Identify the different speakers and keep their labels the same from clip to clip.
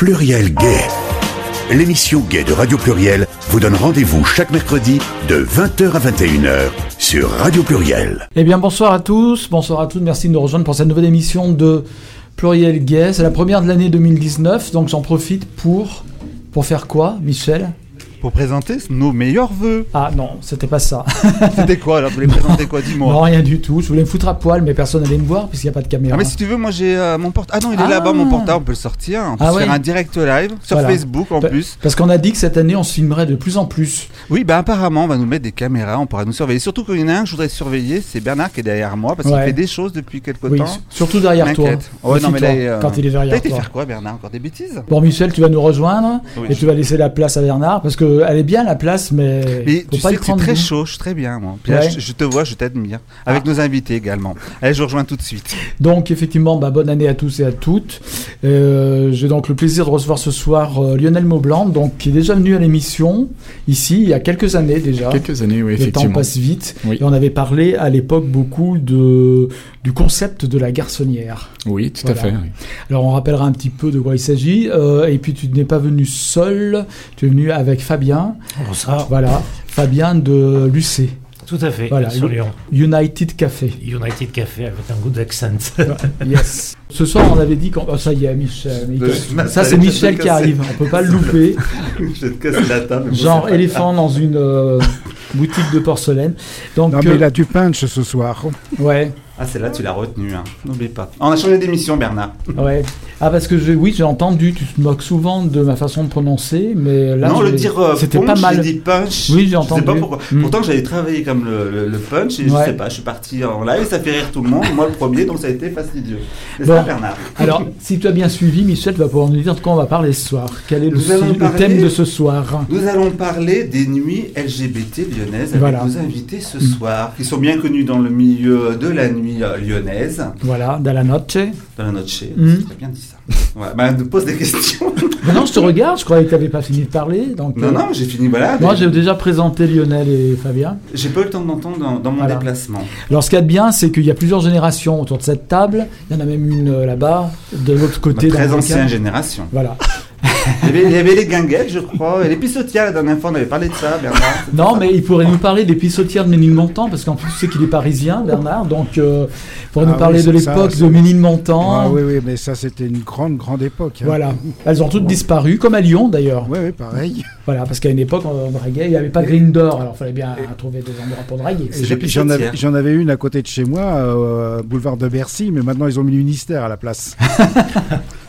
Speaker 1: Pluriel Gay. L'émission Gay de Radio Pluriel vous donne rendez-vous chaque mercredi de 20h à 21h sur Radio Pluriel.
Speaker 2: Eh bien, bonsoir à tous, bonsoir à toutes, merci de nous rejoindre pour cette nouvelle émission de Pluriel Gay. C'est la première de l'année 2019, donc j'en profite pour. Pour faire quoi, Michel?
Speaker 3: Pour présenter nos meilleurs vœux.
Speaker 2: Ah non, c'était pas ça.
Speaker 3: c'était quoi alors Vous voulez présenter quoi Dis-moi.
Speaker 2: Non, rien du tout. Je voulais me foutre à poil, mais personne n'allait me voir puisqu'il n'y a pas de caméra.
Speaker 3: Ah, mais si tu veux, moi j'ai euh, mon portable. Ah non, il est là-bas, mon portable, on peut le sortir. On peut
Speaker 2: Ah
Speaker 3: faire
Speaker 2: ouais.
Speaker 3: un direct live sur
Speaker 2: Voilà.
Speaker 3: Facebook en plus.
Speaker 2: Parce qu'on a dit que cette année, on se filmerait de plus en plus.
Speaker 3: Oui, bah apparemment, on va nous mettre des caméras, on pourra nous surveiller. Surtout qu'il y en a un que je voudrais surveiller, c'est Bernard qui est derrière moi parce qu'il fait des choses depuis quelque
Speaker 2: Oui,
Speaker 3: temps.
Speaker 2: surtout derrière toi.
Speaker 3: Ouais, non, mais là, euh,
Speaker 2: quand il est
Speaker 3: T'as
Speaker 2: derrière
Speaker 3: été
Speaker 2: toi.
Speaker 3: faire quoi, Bernard Encore des bêtises?
Speaker 2: Bon, Michel, tu vas nous rejoindre et tu vas laisser la place à Bernard parce qu'elle est bien la place, mais,
Speaker 3: Mais
Speaker 2: faut
Speaker 3: tu
Speaker 2: pas
Speaker 3: sais
Speaker 2: y
Speaker 3: que c'est très chaud, je suis très bien moi. Puis là,
Speaker 2: Ouais. Ah.
Speaker 3: je, je te vois, je t'admire. Avec nos invités également. Allez, je vous rejoins tout de suite.
Speaker 2: Donc effectivement, bah, bonne année à tous et à toutes. Euh, J'ai donc le plaisir de recevoir ce soir euh, Lionel Maublanc, donc qui est déjà venu à l'émission ici il y a quelques années déjà.
Speaker 4: Quelques années, oui,
Speaker 2: Le temps
Speaker 4: effectivement.
Speaker 2: passe vite.
Speaker 4: Oui.
Speaker 2: Et on avait parlé à l'époque beaucoup de, du concept de la garçonnière.
Speaker 4: Oui, tout
Speaker 2: Voilà.
Speaker 4: à fait. oui.
Speaker 2: Alors on rappellera un petit peu de quoi il s'agit. Euh, et puis tu n'es pas venu seul, tu es venu avec Fabien.
Speaker 5: Bonsoir.
Speaker 2: Voilà, Fabien de l'UC,
Speaker 5: Tout à fait,
Speaker 2: Voilà,
Speaker 5: sur Lyon.
Speaker 2: United Café.
Speaker 5: United Café avec un goût d'accent.
Speaker 2: Yes. Ce soir, on avait dit qu'on. oh, ça y est, Michel. Ça, c'est Michel qui arrive. On peut pas le louper.
Speaker 3: je vais te casser la table.
Speaker 2: Genre éléphant dans une euh, boutique de porcelaine. Donc,
Speaker 6: Non, mais
Speaker 2: euh,
Speaker 6: là, tu punch ce soir.
Speaker 2: ouais,
Speaker 3: Ah, celle-là, tu l'as retenue, hein. n'oublie pas. On a changé d'émission, Bernard.
Speaker 2: ouais. Ah, parce que je, oui, j'ai entendu. Tu te moques souvent de ma façon de prononcer, mais là,
Speaker 3: non,
Speaker 2: je-
Speaker 3: le dire euh,
Speaker 2: c'était
Speaker 3: punch,
Speaker 2: pas mal.
Speaker 3: j'ai dit punch.
Speaker 2: Oui, j'ai
Speaker 3: Je
Speaker 2: entendu.
Speaker 3: sais pas pourquoi.
Speaker 2: Mm.
Speaker 3: Pourtant, j'avais travaillé comme le, le- le punch et
Speaker 2: Ouais.
Speaker 3: je sais pas, je suis parti en live, ça fait rire tout le monde. Moi, le premier, donc ça a été fastidieux.
Speaker 2: Bon.
Speaker 3: Bernard
Speaker 2: Alors, si tu as bien suivi, Michel, vas pouvoir nous dire de quoi on va parler ce soir. Quel est le,
Speaker 3: Nous allons
Speaker 2: su- le
Speaker 3: parler-
Speaker 2: thème de ce soir?
Speaker 3: Nous allons parler des nuits LGBT lyonnaises avec
Speaker 2: Voilà.
Speaker 3: nos invités ce
Speaker 2: Mm.
Speaker 3: soir, qui sont bien connus dans le milieu de la nuit euh, lyonnaise,
Speaker 2: Voilà, dans la noche.
Speaker 3: dans la noche.
Speaker 2: Mm.
Speaker 3: C'est très bien dit ça. Ouais, bah, nous pose des questions.
Speaker 2: Mais non, je te regarde. Je croyais que tu n'avais pas fini de parler. Donc,
Speaker 3: non,
Speaker 2: euh,
Speaker 3: non, j'ai fini, voilà.
Speaker 2: Moi,
Speaker 3: mais
Speaker 2: j'ai déjà présenté Lionel et Fabien.
Speaker 3: J'ai pas eu le temps d'entendre dans, dans mon
Speaker 2: Voilà.
Speaker 3: déplacement.
Speaker 2: Alors, ce qu'il y a de bien, c'est qu'il y a plusieurs générations autour de cette table. Il y en a même une euh, là-bas, de l'autre côté.
Speaker 3: Très ancienne génération.
Speaker 2: Voilà.
Speaker 3: Il y, avait, il y avait les guinguettes, je crois, et les pissotières, la dernière fois, on avait parlé de ça, Bernard.
Speaker 2: Non, mais il pourrait nous parler des pissotières de Ménilmontant, parce qu'en plus, tu sais qu'il est parisien, Bernard. Donc, euh, il pourrait
Speaker 6: Ah
Speaker 2: nous parler
Speaker 6: oui,
Speaker 2: de l'époque de Ménilmontant.
Speaker 6: Ah, oui, oui, mais ça, c'était une grande, grande époque. hein.
Speaker 2: Voilà. Elles ont toutes disparu, comme à Lyon d'ailleurs.
Speaker 6: Oui, oui, pareil.
Speaker 2: Voilà, parce qu'à une époque, on draguait, il n'y avait pas Green Door, alors il fallait bien trouver des endroits pour draguer.
Speaker 6: J'en- avais, une à côté de chez moi, euh, boulevard de Bercy, mais maintenant ils ont mis l'Unistère à la place.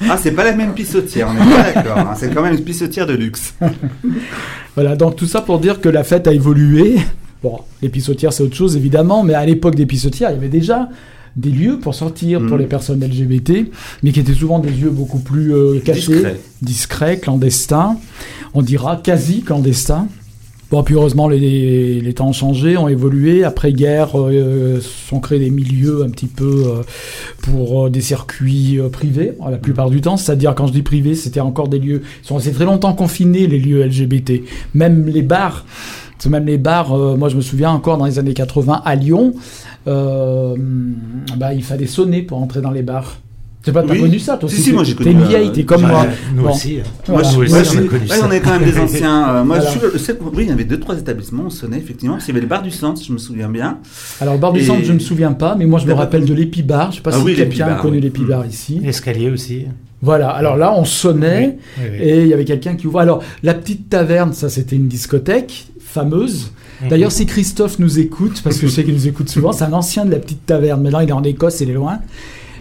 Speaker 3: Ah, c'est pas la même pissotière, on est pas d'accord. Hein. C'est quand même une pissotière de luxe.
Speaker 2: Voilà, donc tout ça pour dire que la fête a évolué. Bon, les pissotières, c'est autre chose évidemment, mais à l'époque des pissotières, il y avait déjà des lieux pour sortir pour
Speaker 3: Mhm.
Speaker 2: les personnes LGBT, mais qui étaient souvent des lieux beaucoup plus euh, cachés,
Speaker 3: Discret.
Speaker 2: discrets, clandestins, on dira quasi clandestins. Bon, puis heureusement, les, les temps ont changé, ont évolué. Après-guerre, euh, sont créés des milieux un petit peu euh, pour euh, des circuits euh, privés, la plupart du temps. C'est-à-dire, quand je dis privés, c'était encore des lieux... Ils sont restés très longtemps confinés, les lieux LGBT. Même les bars, même les bars, moi je me souviens encore dans les années 80 à Lyon, euh, bah, il fallait sonner pour entrer dans les bars. Je sais pas, t'as
Speaker 3: Oui.
Speaker 2: connu ça toi
Speaker 3: Si,
Speaker 2: aussi,
Speaker 3: si, moi,
Speaker 2: t'es-
Speaker 3: j'ai
Speaker 2: T'es
Speaker 3: connu,
Speaker 2: une
Speaker 3: euh,
Speaker 2: vieille, t'es comme moi.
Speaker 5: Nous
Speaker 2: Bon.
Speaker 5: aussi.
Speaker 2: Voilà.
Speaker 5: Nous aussi,
Speaker 3: Moi,
Speaker 5: on
Speaker 3: je-
Speaker 5: a connu
Speaker 3: ouais,
Speaker 5: ça.
Speaker 3: on est quand même des anciens. euh, moi,
Speaker 2: Voilà.
Speaker 3: je suis je oui, il y avait deux, trois établissements, on sonnait effectivement. Parce qu'il y avait le bar du centre, je me souviens bien.
Speaker 2: Alors, le bar du
Speaker 3: Et-
Speaker 2: centre, je ne me souviens pas, mais moi je me
Speaker 3: D'accord.
Speaker 2: rappelle de l'Epibar. Je sais pas
Speaker 3: Ah
Speaker 2: si
Speaker 3: oui,
Speaker 2: quelqu'un a connu
Speaker 3: oui.
Speaker 2: l'Epibar ici.
Speaker 5: L'escalier aussi.
Speaker 2: Voilà, alors là, on sonnait.
Speaker 5: Oui, oui.
Speaker 2: Et il y avait quelqu'un qui ouvrait. Alors, la petite taverne, ça c'était une discothèque fameuse.
Speaker 5: Mhm.
Speaker 2: D'ailleurs, si Christophe nous écoute, parce que je sais qu'il nous écoute souvent, c'est un ancien de la petite taverne. Maintenant, il est en Écosse, il est loin.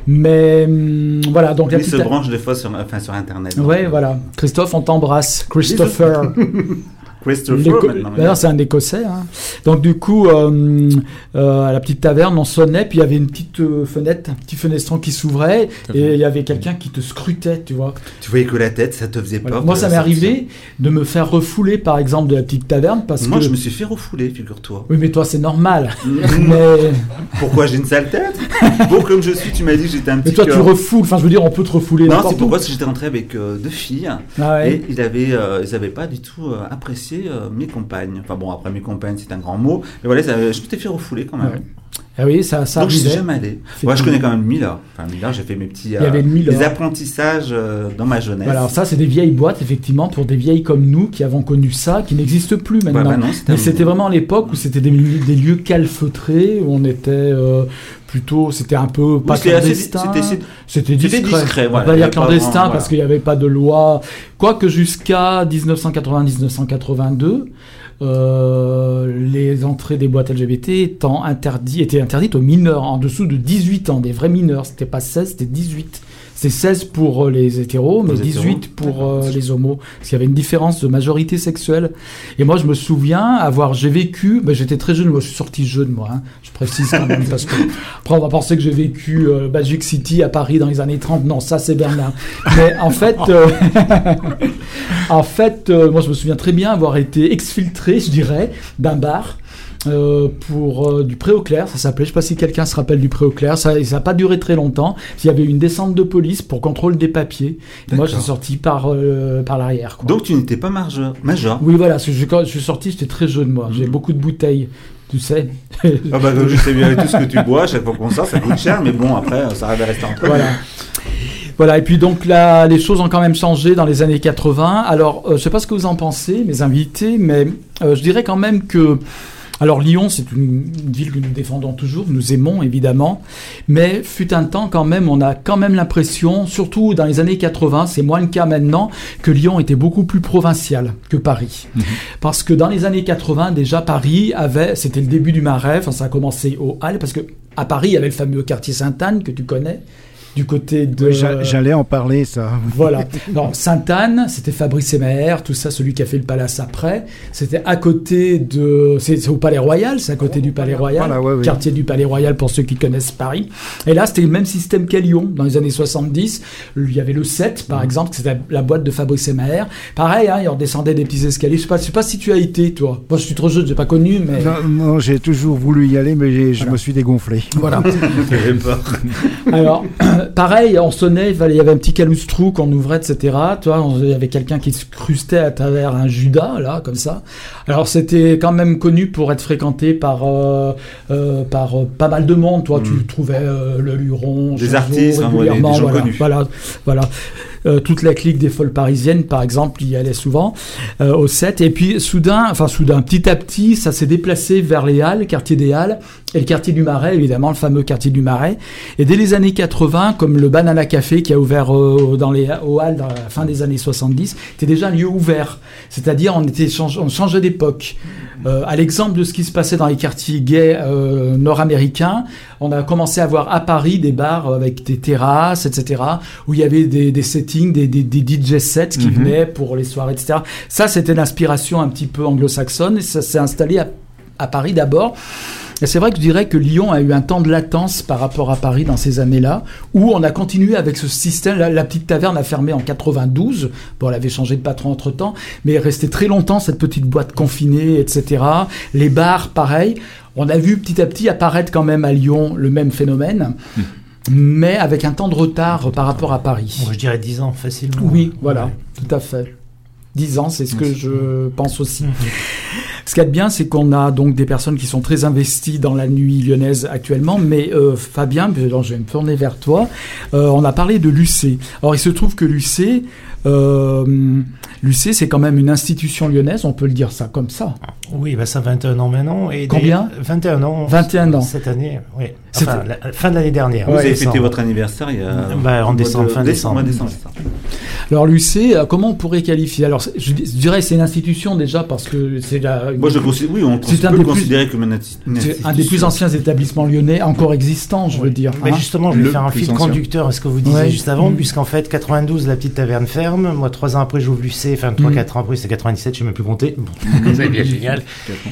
Speaker 2: Mais hum, voilà, donc
Speaker 3: Lui se branche des fois sur, enfin, sur Internet.
Speaker 2: Ouais, voilà. Christophe, on t'embrasse. Christopher.
Speaker 3: Christopher.
Speaker 2: D'ailleurs, c'est un Écossais. hein. Donc, du coup, euh, euh, à la petite taverne, on sonnait, puis il y avait une petite euh, fenêtre, un petit fenestron qui s'ouvrait, et il y avait quelqu'un qui te scrutait, tu vois.
Speaker 3: Tu voyais que la tête, ça te faisait
Speaker 2: Voilà.
Speaker 3: peur.
Speaker 2: Moi, ça m'est arrivé de me faire refouler, par exemple, de la petite taverne, parce
Speaker 3: Moi,
Speaker 2: que.
Speaker 3: je me suis fait refouler, figure-toi.
Speaker 2: Oui, mais toi, c'est normal.
Speaker 3: Mm.
Speaker 2: mais,
Speaker 3: Pourquoi j'ai une sale tête? Beau comme je suis, tu m'as dit que j'étais un
Speaker 2: mais
Speaker 3: petit
Speaker 2: toi, tu refoules. Enfin, je veux dire, on peut te refouler
Speaker 3: Non, c'est pourquoi parce que j'étais rentré avec euh, deux filles
Speaker 2: Ah ouais.
Speaker 3: et ils avaient, euh, ils avaient pas du tout apprécié euh, mes compagnes. Enfin bon, après mes compagnes, c'est un grand mot, mais voilà, ça- je m'étais fait refouler quand même.
Speaker 2: Ouais. Ah oui, ça, ça
Speaker 3: Donc je suis jamais allé. Moi je connais quand même Miller. Enfin Miller, j'ai fait mes petits les apprentissages euh, dans ma jeunesse.
Speaker 2: Voilà, alors ça, c'est des vieilles boîtes, effectivement, pour des vieilles comme nous qui avons connu ça, qui n'existent plus
Speaker 3: Ouais,
Speaker 2: maintenant.
Speaker 3: bah non,
Speaker 2: Mais c'était vraiment l'époque où c'était des, des lieux calfeutrés, où on était euh, plutôt, c'était un peu
Speaker 3: Oui,
Speaker 2: pas
Speaker 3: c'était assez-
Speaker 2: clandestin.
Speaker 3: c'était-
Speaker 2: discret.
Speaker 3: discret,
Speaker 2: On
Speaker 3: voilà.
Speaker 2: va dire
Speaker 3: pas
Speaker 2: clandestin
Speaker 3: vraiment-
Speaker 2: parce
Speaker 3: voilà.
Speaker 2: qu'il n'y avait pas de loi. Quoique jusqu'à 1980-1982, euh, les entrées des boîtes LGBT étant interdit, étaient interdites aux mineurs en dessous de 18 ans, des vrais mineurs. C'était pas 16, c'était 18. C'est 16 pour euh, les hétéros, mais
Speaker 3: Les
Speaker 2: 18
Speaker 3: hétéros.
Speaker 2: pour euh, les homos. Parce qu'il y avait une différence de majorité sexuelle. Et moi, je me souviens avoir, j'ai vécu, ben, j'étais très jeune, moi je suis sorti jeune, moi, hein, je précise quand même, parce que après on va penser que j'ai vécu euh, Magic City à Paris dans les années 30. Non, ça c'est Bernard. Mais en fait, euh, en fait, moi je me souviens très bien avoir été exfiltré, je dirais, d'un bar. Euh, pour euh, du pré au clair, ça s'appelait. Je sais pas si quelqu'un se rappelle du pré au clair. Ça n'a pas duré très longtemps. Il y avait une descente de police pour contrôle des papiers. Et moi, je suis sorti par euh, par l'arrière.
Speaker 3: Donc tu n'étais pas majeur. majeur.
Speaker 2: Oui, voilà, je- quand je suis sorti, j'étais très jeune, moi. J'ai beaucoup de bouteilles, tu sais.
Speaker 3: Ah bah je sais bien tout ce que tu bois, chaque fois qu'on sort, ça coûte cher, mais bon après ça va rester nous.
Speaker 2: voilà. Voilà, et puis donc là, les choses ont quand même changé dans les années 80. Alors, euh, je sais pas ce que vous en pensez, mes invités, mais euh, je dirais quand même que. Alors, Lyon, c'est une, une ville que nous défendons toujours, nous aimons évidemment, mais fut un temps quand même, on a quand même l'impression, surtout dans les années 80, c'est moins le cas maintenant, que Lyon était beaucoup plus provincial que Paris. Parce que dans les années 80, déjà, Paris avait, c'était le début du Marais, enfin, ça a commencé au Halles, parce que à Paris, il y avait le fameux quartier Sainte-Anne que tu connais, du côté de.
Speaker 6: Oui, J'allais en parler, ça.
Speaker 2: Voilà. Sainte-Anne, c'était Fabrice Emmer, tout ça, celui qui a fait le palace après. C'était à côté de. C'est au Palais Royal, c'est à côté du Palais Royal.
Speaker 6: Voilà, ouais, ouais.
Speaker 2: Quartier du Palais Royal pour ceux qui connaissent Paris. Et là, c'était le même système qu'à Lyon, dans les années 70. Il y avait le 7,
Speaker 6: Mmh.
Speaker 2: par exemple, c'était la boîte de Fabrice Emmer. Pareil, hein, il redescendait des petits escaliers. Je sais je sais pas si tu as été, toi. Moi, je suis trop jeune, j'ai pas connu, mais.
Speaker 6: Non, non, j'ai toujours voulu y aller, mais je
Speaker 2: Voilà.
Speaker 6: me suis dégonflé.
Speaker 2: Voilà. Alors, pareil, on sonnait, il y avait un petit caloustrou qu'on ouvrait, etc. On- il y avait quelqu'un qui se crustait à travers un Judas, là, comme ça. Alors, c'était quand même connu pour être fréquenté par, euh, euh, par euh, pas mal de monde. Toi, tu trouvais euh, le Luron,
Speaker 3: Des
Speaker 2: Chazot,
Speaker 3: artistes, hein, ouais, des-
Speaker 2: régulièrement,
Speaker 3: des gens
Speaker 2: voilà,
Speaker 3: connus.
Speaker 2: Voilà, voilà. Euh, toute la clique des folles parisiennes, par exemple, y allait souvent euh, au 7. Et puis, soudain, enfin, soudain, petit à petit, ça s'est déplacé vers les Halles, quartier des Halles, et le quartier du Marais, évidemment, le fameux quartier du Marais. Et dès les années 80, comme le Banana Café qui a ouvert euh, dans les, Halles dans la fin des années 70, c'était déjà un lieu ouvert. C'est-à-dire, on, était, on changeait d'époque. Euh, à l'exemple de ce qui se passait dans les quartiers gays euh, nord-américains, on a commencé à voir à Paris des bars avec des terrasses, etc., où il y avait des, des settings, des, des, des DJ sets qui venaient pour les soirées, etc. Ça, c'était l'inspiration un petit peu anglo-saxonne, et ça s'est installé à, à Paris d'abord. Et c'est vrai que je dirais que Lyon a eu un temps de latence par rapport à Paris dans ces années-là, où on a continué avec ce système. La, la petite taverne a fermé en 92. Bon, elle avait changé de patron entre temps, mais elle restait très longtemps cette petite boîte confinée, etc. Les bars, pareil. On a vu petit à petit apparaître quand même à Lyon le même phénomène, mais avec un temps de retard par rapport à Paris.
Speaker 5: Moi, je dirais 10 ans, facilement.
Speaker 2: Oui, voilà,
Speaker 5: Ouais.
Speaker 2: tout à fait. 10 ans, c'est ce que je pense aussi. Ce qu'il y bien, c'est qu'on a donc des personnes qui sont très investies dans la nuit lyonnaise actuellement, mais euh, Fabien, je vais me tourner vers toi, euh, on a parlé de l'UC. Alors il se trouve que l'UC, euh, l'UC c'est quand même une institution lyonnaise, on peut le dire ça comme ça.
Speaker 5: Oui, bah ça 21 ans maintenant. Et
Speaker 2: Combien?
Speaker 5: des- 21 ans.
Speaker 2: 21 ans.
Speaker 5: Cette année, oui. Enfin, la, fin de l'année dernière.
Speaker 3: Vous avez fêté votre anniversaire il y a.
Speaker 5: Bah, en décembre,
Speaker 3: de-
Speaker 5: fin décembre.
Speaker 3: décembre.
Speaker 2: Alors l'UC, euh, comment on pourrait qualifier? Alors je, dirais c'est une institution déjà parce que c'est la...
Speaker 3: Moi je considère, oui, on
Speaker 2: un
Speaker 3: peut
Speaker 2: des
Speaker 3: le
Speaker 2: plus-
Speaker 3: considérer comme une, une
Speaker 2: C'est un des plus
Speaker 3: institution.
Speaker 2: anciens établissements lyonnais encore existants, je veux dire.
Speaker 5: Mais
Speaker 2: hein.
Speaker 5: justement, je vais
Speaker 6: Le
Speaker 5: faire un fil
Speaker 6: ancien.
Speaker 5: conducteur à ce que vous disiez
Speaker 2: Ouais.
Speaker 5: juste avant,
Speaker 2: Mm.
Speaker 5: puisqu'en fait, 92, la petite taverne ferme. Moi, trois ans après, j'ouvre l'UC. Enfin, trois,
Speaker 2: Mm.
Speaker 5: quatre ans après, c'est 97, je sais même plus compter. Bon, c'est bien génial.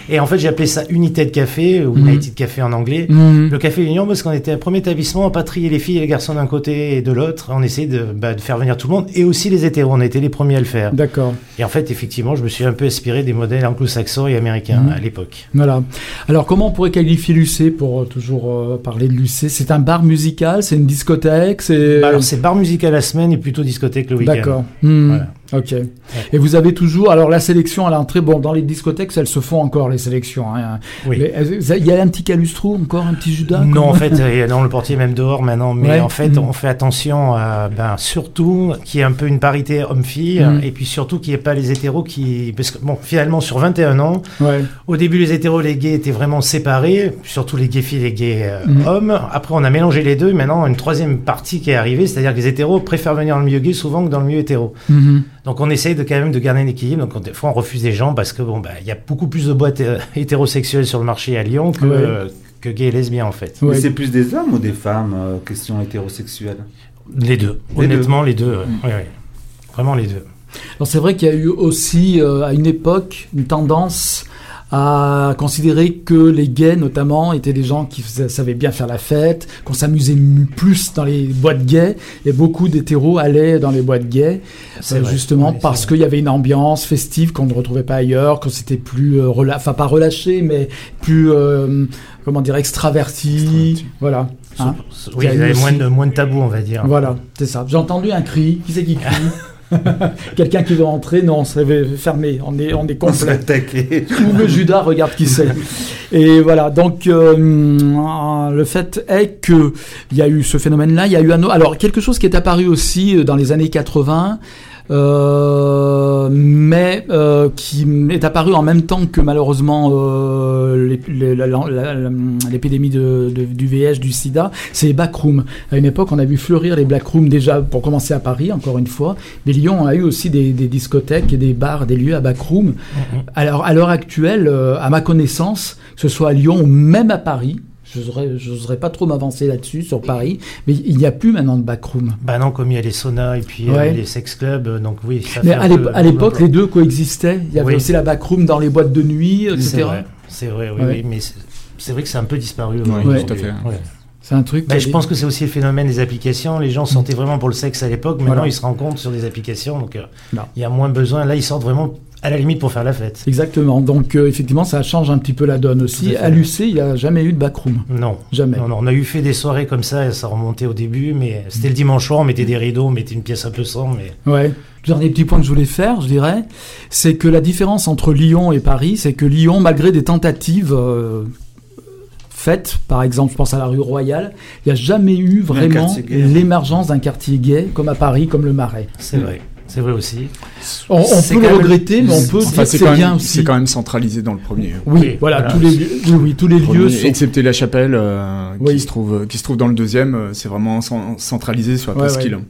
Speaker 5: Et en fait, j'ai appelé ça Unité de Café, ou
Speaker 2: Mm.
Speaker 5: United Café en anglais. Le Café Union, parce qu'on était un premier établissement à pas trier les filles et les garçons d'un côté et de l'autre. On essayait de, bah, de faire venir tout le monde, et aussi les hétéros. On été les premiers à le faire.
Speaker 2: D'accord.
Speaker 5: Et en fait, effectivement, je me suis un peu inspiré des modèles anglo-saxons et américains à l'époque.
Speaker 2: Voilà. Alors, comment on pourrait qualifier l'UC pour euh, toujours euh, parler de l'UC C'est un bar musical, c'est une discothèque, c'est.
Speaker 5: Bah, alors, c'est bar musical la semaine et plutôt discothèque le week-end.
Speaker 2: D'accord. Hmm. Ok. Et vous avez toujours, alors la sélection à l'entrée, bon, dans les discothèques, elles se font encore les sélections. hein.
Speaker 5: Oui.
Speaker 2: Mais, euh, Il y a un petit calustrou, encore un petit Judas
Speaker 5: Non, en fait, non, le portier même dehors maintenant, mais
Speaker 2: Ouais.
Speaker 5: en fait,
Speaker 2: Mhm.
Speaker 5: on fait attention à, ben, surtout qu'il y ait un peu une parité homme-fille,
Speaker 2: Mhm.
Speaker 5: et puis surtout qu'il n'y ait pas les hétéros qui, parce que bon, finalement, sur 21 ans,
Speaker 2: Ouais.
Speaker 5: au début, les hétéros, les gays étaient vraiment séparés, surtout les gays filles, les gays euh,
Speaker 2: Mhm.
Speaker 5: hommes. Après, on a mélangé les deux. Maintenant, une troisième partie qui est arrivée, c'est-à-dire que les hétéros préfèrent venir dans le milieu gay souvent que dans le milieu hétéro. Donc, on essaye de quand même de garder un équilibre. Donc, on- des fois, on refuse des gens parce que bon, bah, il y a beaucoup plus de boîtes euh, hétérosexuelles sur le marché à Lyon que,
Speaker 2: Ouais.
Speaker 5: euh, que gays et lesbiens, en fait.
Speaker 2: Ouais.
Speaker 3: Mais c'est plus des hommes ou des femmes, euh, question hétérosexuelle?
Speaker 5: Les deux.
Speaker 3: Les
Speaker 5: Honnêtement, les deux. ouais. Vraiment les deux.
Speaker 2: Alors c'est vrai qu'il y a eu aussi euh, à une époque une tendance à considérer que les gays notamment étaient des gens qui savaient bien faire la fête, qu'on s'amusait plus dans les boîtes gays et beaucoup d'hétéros allaient dans les boîtes gays euh, justement
Speaker 5: Ouais,
Speaker 2: parce qu'il y avait une ambiance festive qu'on ne retrouvait pas ailleurs, que c'était plus euh, rela- enfin pas relâché mais plus euh, comment dire extraverti,
Speaker 6: Extraverti.
Speaker 2: voilà. Hein
Speaker 5: Oui,
Speaker 2: Il y
Speaker 5: avait moins de, moins de tabous, on va dire.
Speaker 2: voilà, c'est ça. J'ai entendu un cri. Qui c'est qui crie? Quelqu'un qui veut entrer Non, fermé. On est, on est
Speaker 3: On fait
Speaker 2: complet.
Speaker 3: attaquer.
Speaker 2: Ouvre Judas, regarde qui c'est. Et voilà. Donc euh, le fait est que il y a eu ce phénomène-là. Il y a eu un autre- alors quelque chose qui est apparu aussi euh, dans les années 80. Euh, mais euh, qui est apparu en même temps que malheureusement euh, l'épidémie de, de- du VIH, du SIDA, c'est les backrooms. À une époque, on a vu fleurir les backrooms déjà pour commencer à Paris, encore une fois, mais Lyon a eu aussi des, des discothèques et des bars, des lieux à backrooms.
Speaker 5: Mhm.
Speaker 2: Alors, à l'heure actuelle, euh, à ma connaissance, que ce soit à Lyon ou même à Paris, je n'oserais pas trop m'avancer là-dessus, sur Paris, mais il n'y a plus maintenant de backroom.
Speaker 5: Bah non, comme il y a les saunas et puis euh,
Speaker 2: Ouais.
Speaker 5: les sex clubs, euh, donc oui, ça
Speaker 2: Mais
Speaker 5: fait
Speaker 2: à l'époque, les deux coexistaient. Il y avait
Speaker 5: Oui.
Speaker 2: aussi la backroom dans les boîtes de nuit,
Speaker 5: C'est
Speaker 2: etc.
Speaker 5: vrai, c'est vrai, oui,
Speaker 2: Ouais.
Speaker 5: oui, mais c'est- vrai que c'est un peu disparu.
Speaker 6: Oui, tout à fait.
Speaker 5: Ouais.
Speaker 2: C'est un truc.
Speaker 5: Bah, je pense que c'est aussi le phénomène des applications. Les gens sortaient vraiment pour le sexe à l'époque. Maintenant,
Speaker 2: Voilà.
Speaker 5: ils se rencontrent sur des applications. Donc, euh, il y a moins besoin. Là, ils sortent vraiment à la limite pour faire la fête.
Speaker 2: Exactement. Donc, euh, effectivement, ça change un petit peu la donne aussi.
Speaker 5: À.
Speaker 2: À l'UC, il n'y a jamais eu de backroom.
Speaker 5: Non.
Speaker 2: Jamais.
Speaker 5: Non, non, on a eu fait des soirées comme ça, et ça remontait au début, mais c'était le dimanche soir, on mettait des rideaux, on mettait une pièce un peu sombre, mais
Speaker 2: Ouais. Dernier petit point que je voulais faire, je dirais, c'est que la différence entre Lyon et Paris, c'est que Lyon, malgré des tentatives euh, faites, par exemple, je pense à la rue Royale, il n'y a jamais eu vraiment
Speaker 3: gay.
Speaker 2: l'émergence d'un quartier gay comme à Paris, comme le Marais.
Speaker 5: c'est vrai. C'est vrai aussi.
Speaker 2: On, peut le
Speaker 5: même-
Speaker 2: regretter, mais on peut
Speaker 6: Enfin,
Speaker 2: dire que
Speaker 6: c'est
Speaker 2: bien
Speaker 6: même-
Speaker 2: aussi.
Speaker 6: c'est quand même centralisé dans le premier.
Speaker 2: Oui,
Speaker 5: Oui,
Speaker 2: voilà,
Speaker 5: voilà.
Speaker 2: tous les lieux, oui, oui, tous les lieux sont.
Speaker 6: excepté la chapelle euh,
Speaker 2: Oui.
Speaker 6: qui se trouve qui se trouve dans le deuxième, euh, c'est vraiment cen- centralisé sur la presqu'île.
Speaker 2: ouais.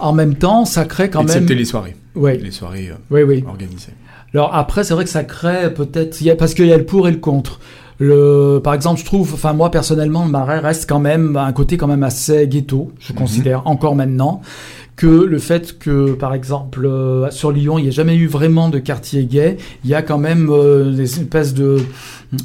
Speaker 2: En même temps, ça crée quand même.
Speaker 6: Excepté les soirées,
Speaker 2: Ouais,
Speaker 6: les soirées euh,
Speaker 2: oui, oui.
Speaker 6: organisées.
Speaker 2: Alors après, c'est vrai que ça crée peut-être, il y a- parce qu'il y a le pour et le contre. Le, par exemple, je trouve, enfin moi personnellement, le Marais reste quand même un côté quand même assez ghetto, je considère encore maintenant, que le fait que, par exemple, euh, sur Lyon, il n'y a jamais eu vraiment de quartier gay, il y a quand même euh, des espèces de,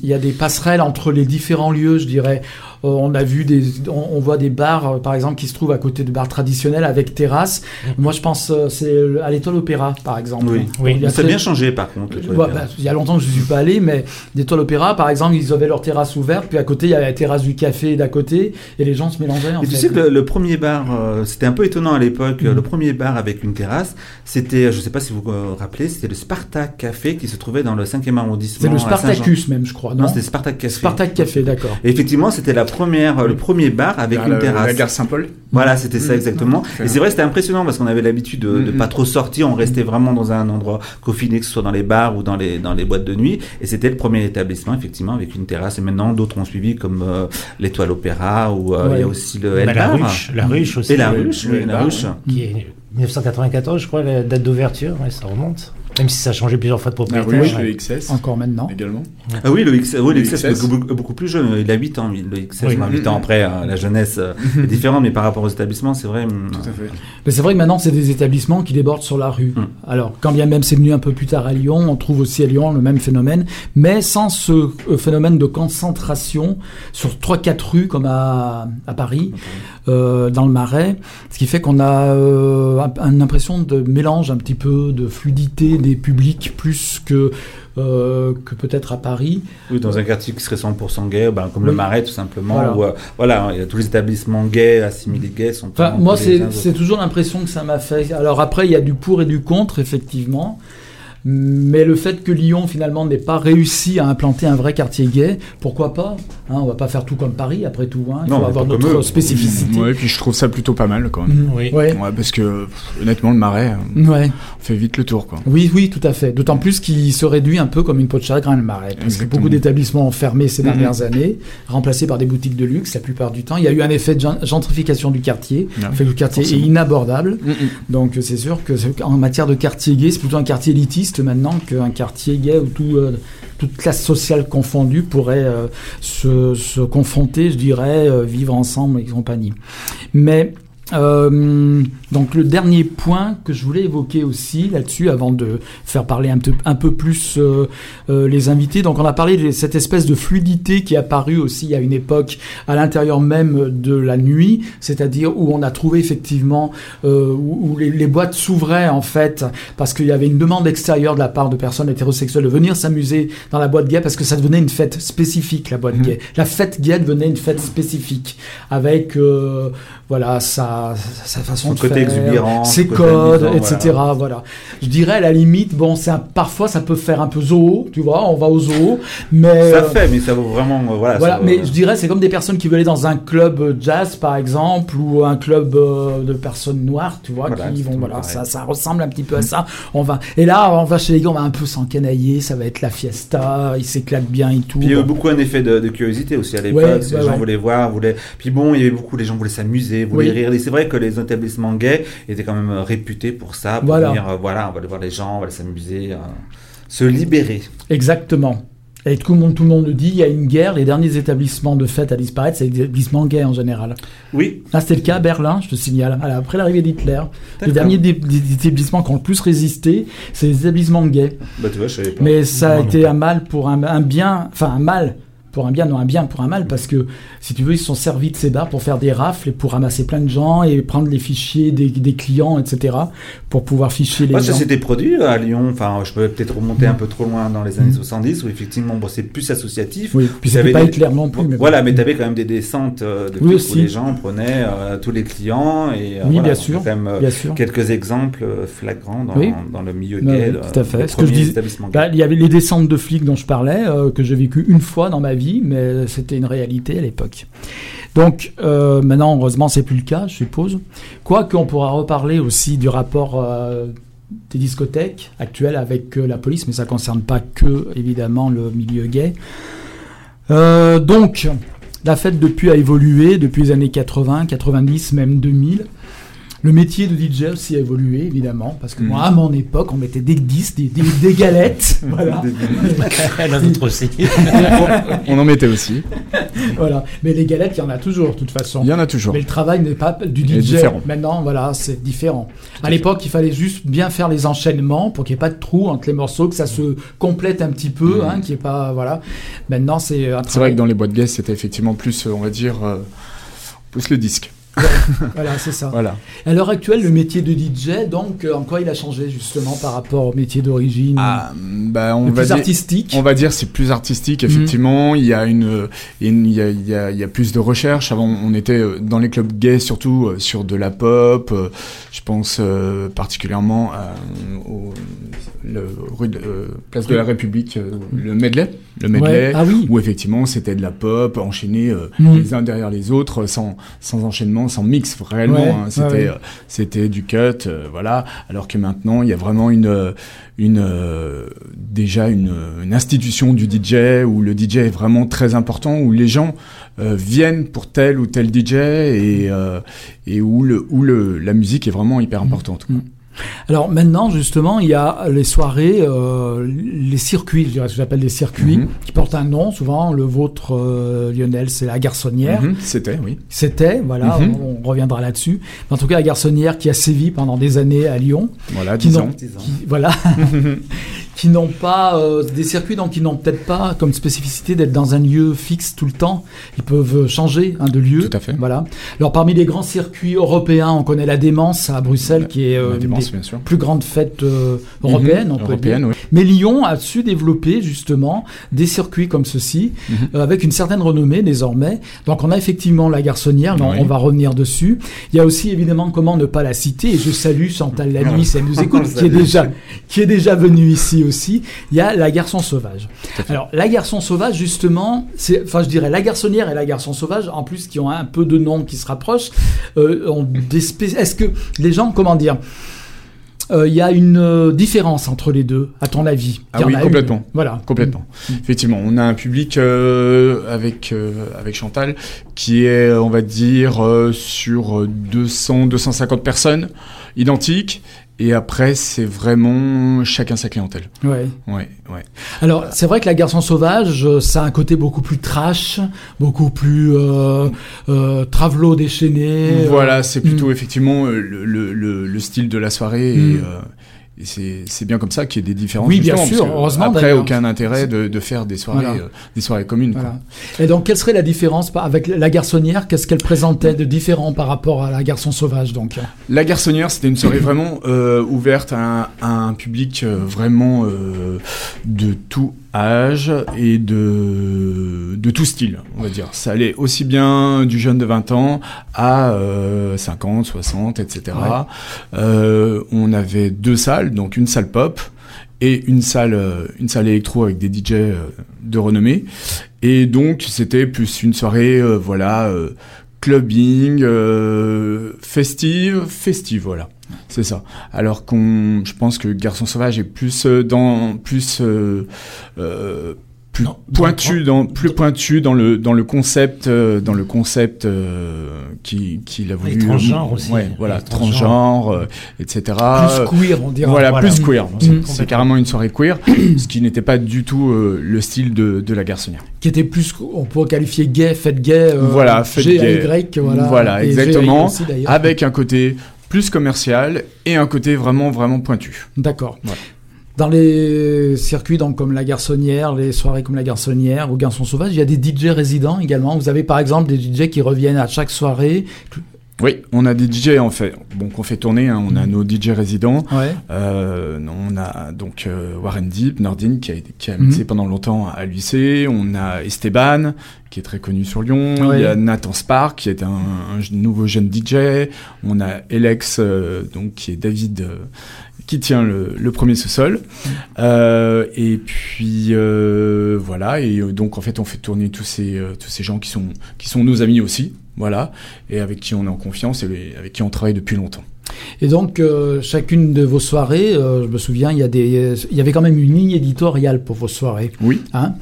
Speaker 2: il y a des passerelles entre les différents lieux, je dirais. Euh, on a vu des, on, on voit des bars, euh, par exemple, qui se trouvent à côté de bars traditionnels avec terrasse. Moi, je pense, euh, c'est à l'étoile opéra, par exemple.
Speaker 3: Oui.
Speaker 5: Oui.
Speaker 2: Il y a
Speaker 3: Ça a bien changé par contre.
Speaker 2: bah, il y a longtemps que je ne suis pas allé, mais l'étoile opéra, par exemple, ils avaient leur terrasse ouverte, puis à côté, il y avait la terrasse du café d'à côté, et les gens se mélangeaient. En
Speaker 3: Et tu sais que le, le premier bar, euh, c'était un peu étonnant à l'époque, le premier bar avec une terrasse, c'était, je ne sais pas si vous vous rappelez, c'était le Spartak Café qui se trouvait dans le 5e arrondissement.
Speaker 2: c'est le. Spartacus même, je crois. Non,
Speaker 3: Non, c'était Spartak Café.
Speaker 2: Spartak Café, d'accord.
Speaker 3: Et effectivement, c'était la première, le premier bar avec
Speaker 6: Vers
Speaker 3: une
Speaker 6: la,
Speaker 3: terrasse.
Speaker 6: la gare Saint-Paul.
Speaker 3: Voilà, c'était ça
Speaker 6: Mhm.
Speaker 3: exactement.
Speaker 6: Très
Speaker 3: Et c'est vrai, c'était impressionnant parce qu'on avait l'habitude de, de
Speaker 6: Mhm.
Speaker 3: pas trop sortir, on restait vraiment dans un endroit confiné, que ce soit dans les bars ou dans les dans les boîtes de nuit. Et c'était le premier établissement effectivement avec une terrasse. Et maintenant, d'autres ont suivi comme euh, l'Étoile Opéra ou euh, il y a aussi le
Speaker 5: Bah, la ruche, la ruche aussi.
Speaker 3: Et la ruche,
Speaker 6: oui,
Speaker 3: la ruche.
Speaker 5: Qui est 1994, je crois, la date d'ouverture, ouais, ça remonte. Même si ça a changé plusieurs fois de propriétaire.
Speaker 6: ruche,
Speaker 5: ouais.
Speaker 6: le XS
Speaker 2: Encore maintenant.
Speaker 6: également.
Speaker 3: Ah oui, le XS, oui, le
Speaker 6: Le
Speaker 3: XS,
Speaker 6: XS.
Speaker 3: beaucoup, beaucoup plus jeune. Il a 8 ans, le XS.
Speaker 5: Oui.
Speaker 3: Enfin, 8 ans après, euh, la jeunesse euh, est différente, mais par rapport aux établissements, c'est vrai. hum,
Speaker 6: Tout à fait.
Speaker 2: Mais c'est vrai que maintenant, c'est des établissements qui débordent sur la rue.
Speaker 3: Mm.
Speaker 2: Alors, quand bien même c'est venu un peu plus tard à Lyon, on trouve aussi à Lyon le même phénomène, mais sans ce euh, phénomène de concentration sur 3-4 rues comme à, à Paris, euh, dans le Marais, ce qui fait qu'on a euh, un- une impression de mélange un petit peu, de fluidité des publics plus que euh, que peut-être à Paris.
Speaker 3: Oui, dans un quartier qui serait 100% gay, ben, comme le. Marais tout simplement.
Speaker 2: Voilà.
Speaker 3: Où, euh, voilà, il y a tous les établissements gays, assimilés gays sont.
Speaker 2: Enfin, moi, c'est toujours l'impression que ça m'a fait. Alors après, il y a du pour et du contre, effectivement. Mais le fait que Lyon, finalement, n'ait pas réussi à implanter un vrai quartier gay, pourquoi pas hein, On va pas faire tout comme Paris, après tout. Hein, il
Speaker 3: Non,
Speaker 2: faut avoir notre spécificité.
Speaker 4: Ouais, puis je trouve ça plutôt pas mal, quand même.
Speaker 2: Mhm.
Speaker 5: Oui.
Speaker 2: Ouais.
Speaker 4: Ouais, parce que, pff, honnêtement, le marais, euh, on fait vite le tour, quoi.
Speaker 2: Oui, oui, tout à fait. D'autant plus qu'il se réduit un peu comme une peau de chagrin, le marais. Parce que beaucoup d'établissements ont fermé ces
Speaker 4: Mhm.
Speaker 2: dernières années, remplacés par des boutiques de luxe la plupart du temps. Il y a eu un effet de gen- gentrification du quartier,
Speaker 4: Ouais,
Speaker 2: fait que le quartier
Speaker 4: forcément.
Speaker 2: est inabordable. Donc c'est sûr que en matière de quartier gay, c'est plutôt un quartier élitiste maintenant qu'un quartier gay où tout, euh, toute classe sociale confondue pourrait euh, se, se confronter, je dirais, euh, vivre ensemble et compagnie. Mais euh, donc le dernier point que je voulais évoquer aussi là-dessus, avant de faire parler un, peu- un peu plus euh, euh, les invités, donc on a parlé de cette espèce de fluidité qui est apparue aussi à une époque à l'intérieur même de la nuit, c'est-à-dire où on a trouvé effectivement où, où les, les boîtes s'ouvraient en fait parce qu'il y avait une demande extérieure de la part de personnes hétérosexuelles de venir s'amuser dans la boîte gay parce que ça devenait une fête spécifique la boîte
Speaker 4: Mhm.
Speaker 2: gay. La fête gay devenait une fête spécifique avec voilà sa, sa façon
Speaker 3: Son
Speaker 2: de
Speaker 3: côté
Speaker 2: faire, ses codes, etc. Voilà. Je dirais à la limite, bon, un- parfois ça peut faire un peu zoo, tu vois, on va au zoo, mais
Speaker 3: Ça
Speaker 2: euh,
Speaker 3: fait, mais ça vaut vraiment. euh, Voilà,
Speaker 2: voilà,
Speaker 3: ça
Speaker 2: mais je dirais c'est comme des personnes qui veulent aller dans un club euh, jazz par exemple ou un club euh, de personnes noires, tu vois,
Speaker 3: Voilà,
Speaker 2: qui vont voilà, ça, ça ressemble un petit peu à ça. On va et là on va chez les gars, on va un peu s'encanailler, ça va être la fiesta, ils s'éclatent bien et tout.
Speaker 3: Puis il y a eu beaucoup un effet de, de curiosité aussi à l'époque.
Speaker 2: Ouais,
Speaker 3: les gens
Speaker 2: ouais.
Speaker 3: voulaient voir, voulaient. Puis bon, il y avait beaucoup, les gens voulaient s'amuser, voulaient
Speaker 2: Oui.
Speaker 3: rire. Et c'est vrai que les établissements gays étaient quand même euh, réputés pour ça. Pour
Speaker 2: Voilà.
Speaker 3: venir, euh, voilà, on va aller voir les gens, on va aller s'amuser, euh, se libérer.
Speaker 2: Exactement. Et tout le monde, tout le monde le dit, il y a une guerre. Les derniers établissements de fête à disparaître, c'est les établissements gays en général.
Speaker 3: Oui,
Speaker 2: Là, c'était le cas à Berlin, je te signale. Après l'arrivée d'Hitler, les derniers établissements qui ont le plus résisté, c'est les établissements gays.
Speaker 3: bah tu vois, je savais pas.
Speaker 2: Mais ça a été un mal pour un, un bien, enfin un mal pour un bien, non un bien pour un mal, parce que si tu veux, ils se sont servis de ces bars pour faire des rafles et pour ramasser plein de gens et prendre les fichiers des, des clients, etc., pour pouvoir ficher les
Speaker 3: Moi, ça s'était produit à Lyon. Enfin, je peux peut-être remonter un peu trop loin dans les années 70 où effectivement, bon, c'est plus associatif.
Speaker 2: Oui, puis c'était pas
Speaker 3: des-
Speaker 2: Hitler non plus. mais.
Speaker 3: Voilà, mais tu avais quand même des descentes euh, de
Speaker 2: Oui,
Speaker 3: où les gens prenaient euh, tous les clients et euh,
Speaker 2: Oui,
Speaker 3: voilà,
Speaker 2: bien sûr,
Speaker 3: Quand même, euh,
Speaker 2: Bien sûr.
Speaker 3: quelques exemples euh, flagrants dans,
Speaker 2: Oui.
Speaker 3: dans le milieu
Speaker 2: Bah
Speaker 3: gay.
Speaker 2: tout à fait.
Speaker 3: des
Speaker 2: Ce que je dis-. Bah, il y avait les descentes de flics dont je parlais, euh, que j'ai vécu une fois dans ma vie, mais c'était une réalité à l'époque. Donc euh, maintenant, heureusement, c'est plus le cas, je suppose. Quoique on pourra reparler aussi du rapport euh, des discothèques actuelles avec euh, la police, mais ça concerne pas que évidemment le milieu gay. Donc, la fête depuis a évolué depuis les années 80, 90, même 2000. Le métier de DJ aussi a évolué, évidemment, parce que
Speaker 4: Mhm.
Speaker 2: moi, à mon époque, on mettait des disques, des, des, des galettes, voilà,
Speaker 5: La nôtre aussi.
Speaker 4: On en mettait aussi.
Speaker 2: voilà. Mais les galettes, il y en a toujours, de toute façon.
Speaker 4: Il y en a toujours.
Speaker 2: Mais le travail n'est pas du
Speaker 4: Il
Speaker 2: DJ.
Speaker 4: différent.
Speaker 2: Maintenant, voilà, c'est différent. À l'époque, il fallait juste bien faire les enchaînements pour qu'il n'y ait pas de trou entre les morceaux, que ça se complète un petit peu,
Speaker 4: Mhm.
Speaker 2: hein, qu'il y ait pas, voilà. Maintenant, c'est un
Speaker 4: C'est vrai
Speaker 2: travail.
Speaker 4: que dans les boîtes gays, c'était effectivement plus, euh, on va dire, euh, plus le disque.
Speaker 2: Voilà, c'est ça.
Speaker 4: Voilà.
Speaker 2: À l'heure actuelle, le métier de DJ, donc, euh, en quoi il a changé justement par rapport au métier d'origine
Speaker 4: Ah, bah, on
Speaker 2: le
Speaker 4: va
Speaker 2: plus
Speaker 4: dire.
Speaker 2: artistique.
Speaker 4: On va dire c'est plus artistique
Speaker 2: Mhm.
Speaker 4: effectivement. Il y a une, il y a, il y a- il y a plus de recherche. Avant, on était euh, dans les clubs gays surtout euh, sur de la pop. euh, Je pense particulièrement à, au le, rue de, place de la République, le medley, le medley.
Speaker 2: Ouais. Ah oui.
Speaker 4: Où effectivement c'était de la pop enchaînée
Speaker 2: Mhm.
Speaker 4: les uns derrière les autres, sans, sans enchaînement, sans mix réellement.
Speaker 2: Ouais,
Speaker 4: hein. C'était
Speaker 2: ouais.
Speaker 4: euh, c'était du cut, euh, voilà. Alors que maintenant il y a vraiment une euh, une euh, déjà une, une institution du DJ où le DJ est vraiment très important, où les gens euh, viennent pour tel ou tel DJ et et où le où le la musique est vraiment hyper importante.
Speaker 2: Alors maintenant, justement, il y a les soirées, euh, les circuits, je dirais ce que j'appelle des circuits,
Speaker 4: Mhm.
Speaker 2: qui portent un nom. Souvent, le vôtre, euh, Lionel, c'est la garçonnière.
Speaker 4: Mhm, C'était oui.
Speaker 2: C'était, voilà,
Speaker 4: Mhm.
Speaker 2: on, on reviendra là-dessus. En tout cas, la garçonnière qui a sévi pendant des années à Lyon,
Speaker 4: Voilà,
Speaker 2: Qui
Speaker 4: 10
Speaker 2: n'ont-
Speaker 4: ans.
Speaker 3: Dix ans.
Speaker 2: qui, voilà, qui n'ont pas euh, des circuits donc qui n'ont peut-être pas comme spécificité d'être dans un lieu fixe tout le temps. Ils peuvent changer hein, de lieu.
Speaker 4: Tout à fait.
Speaker 2: Voilà. Alors parmi les grands circuits européens, on connaît la Démence à Bruxelles, qui est euh, une des plus grandes fêtes euh.
Speaker 4: Mhm.
Speaker 2: on peut
Speaker 4: Européenne,
Speaker 2: dire.
Speaker 4: oui.
Speaker 2: Mais Lyon a su développer justement des circuits comme ceci,
Speaker 4: Mhm.
Speaker 2: euh, avec une certaine renommée désormais. Donc on a effectivement la garçonnière, on-
Speaker 4: Oui.
Speaker 2: on va revenir dessus. Il y a aussi évidemment comment ne pas la citer, et je salue Chantal Lanuit, si elle nous écoute, qui est déjà qui est déjà venue ici aussi. Il y a la garçon sauvage. Alors la garçon sauvage justement, c'est enfin je dirais la garçonnière et la garçon sauvage en plus qui ont un peu de noms qui se rapprochent. euh, ont des Est-ce que les gens comment dire euh, il y a une euh, différence entre les deux, à ton avis?
Speaker 4: Ah oui,
Speaker 2: une?
Speaker 4: complètement.
Speaker 2: Voilà.
Speaker 4: Complètement. Effectivement, on a un public euh, avec euh, avec Chantal qui est, on va dire, euh, sur 200 250 personnes identiques. Et après, c'est vraiment chacun sa clientèle.
Speaker 2: Ouais.
Speaker 4: Ouais, ouais.
Speaker 2: Alors, c'est vrai que la garçon sauvage, euh, ça a un côté beaucoup plus trash, beaucoup plus euh, euh, travelo déchaîné. euh,
Speaker 4: Voilà, c'est
Speaker 2: mm.
Speaker 4: plutôt effectivement euh, le, le, le, le style de la soirée.
Speaker 2: Mm.
Speaker 4: Et, euh, et c'est bien comme ça qu'il y ait des différences.
Speaker 2: Oui, bien sûr, heureusement,
Speaker 4: Après, aucun intérêt de, de faire des soirées,
Speaker 2: Voilà.
Speaker 4: euh, des soirées communes. quoi.
Speaker 2: Et donc, quelle serait la différence avec la garçonnière? Qu'est-ce qu'elle présentait de différent par rapport à la garçon sauvage donc?
Speaker 4: La Garçonnière, c'était une soirée vraiment euh, ouverte à un, à un public euh, vraiment de tout âge et de, de tout style, on va dire. Ça allait aussi bien du jeune de 20 ans à euh, 50, 60, etc. Euh, on avait deux salles, donc une salle pop et une salle, euh, une salle électro avec des DJ euh, de renommée. Et donc, c'était plus une soirée, euh, voilà, clubbing, festive, festive, voilà. C'est ça. Alors qu'on, je pense que Garçon Sauvage est plus euh, dans, plus, euh, euh, plus
Speaker 5: Non,
Speaker 4: pointu dans, plus pointu dans le dans le concept, euh, dans le concept euh, qui qu'il a voulu.
Speaker 5: transgenres aussi.
Speaker 4: Ouais, voilà, transgenre, euh, etc.
Speaker 2: Plus queer, on dirait.
Speaker 4: Voilà,
Speaker 5: Voilà.
Speaker 4: plus queer.
Speaker 2: Mm.
Speaker 4: C'est-
Speaker 2: Mm.
Speaker 4: C'est carrément une soirée queer, ce qui n'était pas du tout le style de, de la garçonnière.
Speaker 2: Qui était plus, on pourrait qualifier gay, fête gay.
Speaker 4: Voilà, fête gay.
Speaker 2: Y, voilà.
Speaker 4: Voilà,
Speaker 2: Et
Speaker 4: exactement.
Speaker 2: aussi.
Speaker 4: Avec un côté plus commercial et un côté vraiment, vraiment pointu.
Speaker 2: D'accord. Dans les circuits donc comme la garçonnière, les soirées comme la garçonnière ou Garçon sauvage, il y a des DJ résidents également. Vous avez par exemple des DJ qui reviennent à chaque soirée.
Speaker 4: Oui, on a des DJ en fait, bon qu'on fait tourner, hein, on a nos DJ résidents.
Speaker 2: Ouais.
Speaker 4: Euh, on a donc euh, Warren Deep, Nordin qui a, qui a
Speaker 2: Mhm.
Speaker 4: pendant longtemps à l'UIC. On a Esteban qui est très connu sur Lyon.
Speaker 2: Ouais.
Speaker 4: Il y a Nathan Spark qui est un, un nouveau jeune DJ. On a Alex euh, donc qui est David euh, qui tient le, le premier sous-sol. Euh, et puis euh, voilà et euh, donc en fait on fait tourner tous ces euh, tous ces gens qui sont qui sont nos amis aussi. Voilà, et avec qui on est en confiance et les- avec qui on travaille depuis longtemps.
Speaker 2: Et donc euh, chacune de vos soirées, euh, je me souviens, il y a des, il y avait quand même une ligne éditoriale pour vos soirées.
Speaker 4: Oui.
Speaker 2: Hein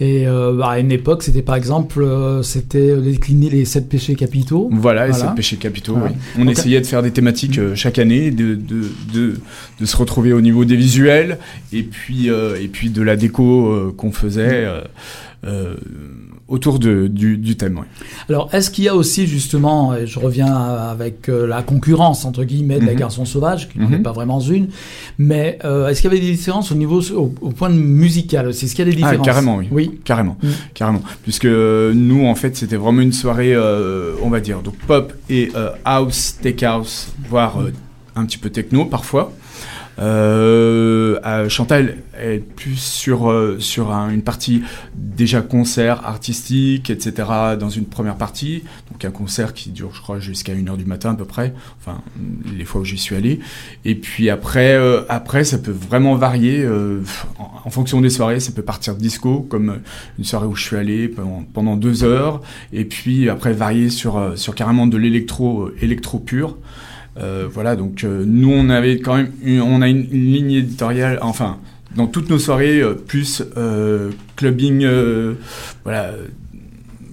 Speaker 2: et euh, bah, à une époque, c'était par exemple, c'était décliner les sept péchés capitaux.
Speaker 4: Voilà, et
Speaker 2: Voilà.
Speaker 4: c'est le péché capitaux.
Speaker 2: Voilà.
Speaker 4: oui. On
Speaker 2: Donc,
Speaker 4: essayait de faire des thématiques chaque année, de, de, de, de se retrouver au niveau des visuels et puis, et puis de la déco qu'on faisait autour de, du, du thème. oui.
Speaker 2: Alors, est-ce qu'il y a aussi justement, et je reviens avec euh, la concurrence entre guillemets de la
Speaker 4: Mhm.
Speaker 2: garçon sauvage, qui n'en
Speaker 4: Mhm.
Speaker 2: pas vraiment une, mais euh, est-ce qu'il y avait des différences au niveau au, au point de musical aussi? Est-ce qu'il y a des
Speaker 4: Ah,
Speaker 2: différences?
Speaker 4: carrément, oui.
Speaker 2: Oui.
Speaker 4: Carrément,
Speaker 2: Mm.
Speaker 4: carrément. Puisque euh, nous, en fait, c'était vraiment une soirée, on va dire, donc pop et house, tech house, voire euh, un petit peu techno parfois. Euh, euh, Chantal est plus sur euh, sur un- une partie déjà concert artistique, etc. Dans une première partie, donc un concert qui dure, je crois, jusqu'à 1h du matin à peu près. Enfin, les fois où j'y suis allé. Et puis après, euh, après, ça peut vraiment varier euh, en, fonction des soirées. Ça peut partir de disco, comme une soirée où je suis allé pendant, deux heures, et puis après varier sur euh, sur carrément de l'électro euh, électro pur. Euh, voilà, donc euh, nous on avait quand même une, on a une, une ligne éditoriale, enfin dans toutes nos soirées euh, plus euh, clubbing, euh, voilà,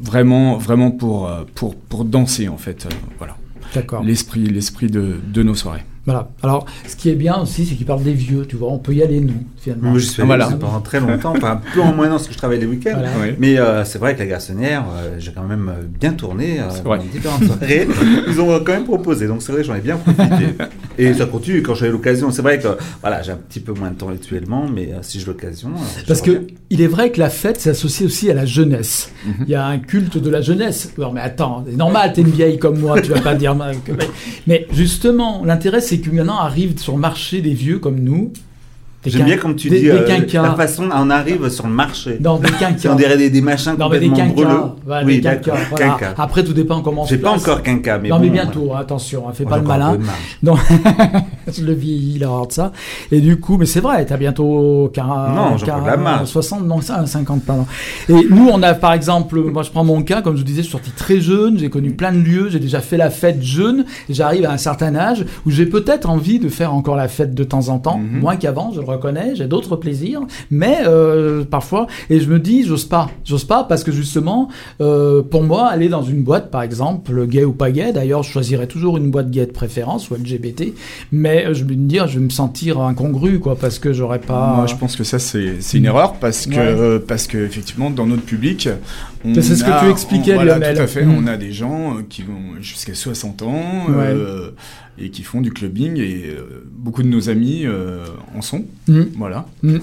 Speaker 4: vraiment vraiment pour pour pour danser en fait, euh, voilà
Speaker 2: D'accord.
Speaker 4: l'esprit l'esprit de, de nos soirées.
Speaker 2: Voilà. Alors, ce qui est bien aussi, c'est qu'il parle des vieux, tu vois. On peut y aller, nous, finalement.
Speaker 3: Moi, je suis allé
Speaker 4: voilà.
Speaker 3: pendant très longtemps, enfin un peu en moins parce que je travaille les week-ends.
Speaker 2: Voilà.
Speaker 3: Mais euh, c'est vrai que la garçonnière, euh, j'ai quand même euh, bien tourné euh,
Speaker 4: C'est
Speaker 3: dans
Speaker 4: vrai.
Speaker 3: différentes soirées. Ils ont quand même proposé, donc c'est vrai que j'en ai bien profité. Et ça continue quand j'ai l'occasion. C'est vrai que voilà, j'ai un petit peu moins de temps actuellement, mais euh, si j'ai l'occasion. euh,
Speaker 2: Parce que il est vrai que la fête, c'est associé aussi à la jeunesse.
Speaker 4: Mhm.
Speaker 2: Il y a un culte de la jeunesse. Non, mais attends, c'est normal, t'es une vieille comme moi, tu vas pas dire. Mais justement, l'intérêt, c'est que maintenant arrivent sur le marché des vieux comme nous.
Speaker 3: J'aime bien comme tu
Speaker 2: des,
Speaker 3: dis
Speaker 2: des
Speaker 3: euh, la façon on arrive sur le marché.
Speaker 2: Non, des quinquas.
Speaker 3: on dirait des, des machins
Speaker 2: Non, mais des
Speaker 3: complètement
Speaker 2: quinquas. Voilà,
Speaker 3: oui,
Speaker 2: des quinquas.
Speaker 3: d'accord.
Speaker 2: voilà.
Speaker 3: Quinquas.
Speaker 2: Après, tout dépend comment on
Speaker 3: J'ai pas
Speaker 2: place.
Speaker 3: encore quinquas, mais
Speaker 2: non,
Speaker 3: bon,
Speaker 2: mais bientôt, attention, hein, fais
Speaker 3: moi,
Speaker 2: pas le malin. Non, je le vieillis, là, de ça. Et du coup, mais c'est vrai, t'as bientôt 40,
Speaker 3: Non, j'ai encore de la marge.
Speaker 2: 60, non, 50, pardon. Et nous, on a, par exemple, moi, je prends mon cas, comme je vous disais, je suis sorti très jeune, j'ai connu plein de lieux, j'ai déjà fait la fête jeune, j'arrive à un certain âge où j'ai peut-être envie de faire encore la fête de temps en temps,
Speaker 3: Mhm.
Speaker 2: moins qu'avant, je le reconnais, j'ai d'autres plaisirs, mais euh, parfois, et je me dis, j'ose pas, j'ose pas parce que justement, euh, pour moi, aller dans une boîte, par exemple, gay ou pas gay, d'ailleurs, je choisirais toujours une boîte gay de préférence ou LGBT, mais euh, je vais me dire, je vais me sentir incongru, quoi, parce que j'aurais pas.
Speaker 4: Moi, je pense que ça, c'est une erreur parce que,
Speaker 2: Ouais.
Speaker 4: euh, parce que effectivement, dans notre public, on
Speaker 2: C'est ce que
Speaker 4: a-
Speaker 2: tu expliquais,
Speaker 4: on- voilà,
Speaker 2: Lionel.
Speaker 4: Tout à fait.
Speaker 2: Mm.
Speaker 4: On a des gens qui vont jusqu'à 60 ans
Speaker 2: Ouais.
Speaker 4: Et qui font du clubbing et euh, beaucoup de nos amis euh, en sont.
Speaker 2: Mm.
Speaker 4: Voilà.
Speaker 2: Mm.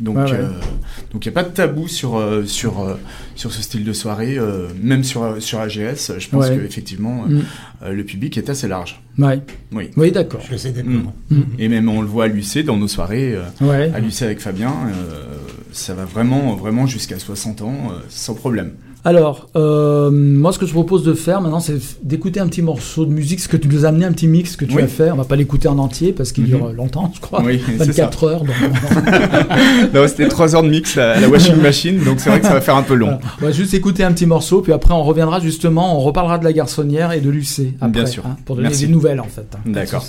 Speaker 4: Donc,
Speaker 2: Ouais, ouais.
Speaker 4: euh, donc il n'y a pas de tabou sur euh, sur euh, sur ce style de soirée, euh, même sur sur AGS. Je pense
Speaker 2: Ouais.
Speaker 4: que effectivement,
Speaker 2: Mm.
Speaker 4: euh, le public est assez large.
Speaker 2: Ouais.
Speaker 4: Oui.
Speaker 2: Oui, d'accord.
Speaker 5: Je sais
Speaker 4: Mm. Et même on le voit à l'UC dans nos soirées. euh,
Speaker 2: Ouais.
Speaker 4: à l'UC avec Fabien, euh, ça va vraiment, vraiment jusqu'à 60 ans, euh, sans problème.
Speaker 2: Alors, euh, moi, ce que je propose de faire maintenant, c'est d'écouter un petit morceau de musique, ce que tu nous as amené, un petit mix que tu
Speaker 4: Oui.
Speaker 2: as fait. On va pas l'écouter en entier parce qu'il
Speaker 4: Mhm.
Speaker 2: dure longtemps, je crois.
Speaker 4: Oui, c'est ça.
Speaker 2: 24 heures. Donc,
Speaker 4: Non, c'était 3 heures de mix à la washing machine, donc c'est vrai que ça va faire un peu long.
Speaker 2: voilà. On va juste écouter un petit morceau, puis après, on reviendra justement, on reparlera de la garçonnière et de l'UC. après,
Speaker 4: Bien sûr.
Speaker 2: hein, pour donner
Speaker 4: Merci.
Speaker 2: des nouvelles, en fait. hein.
Speaker 4: D'accord.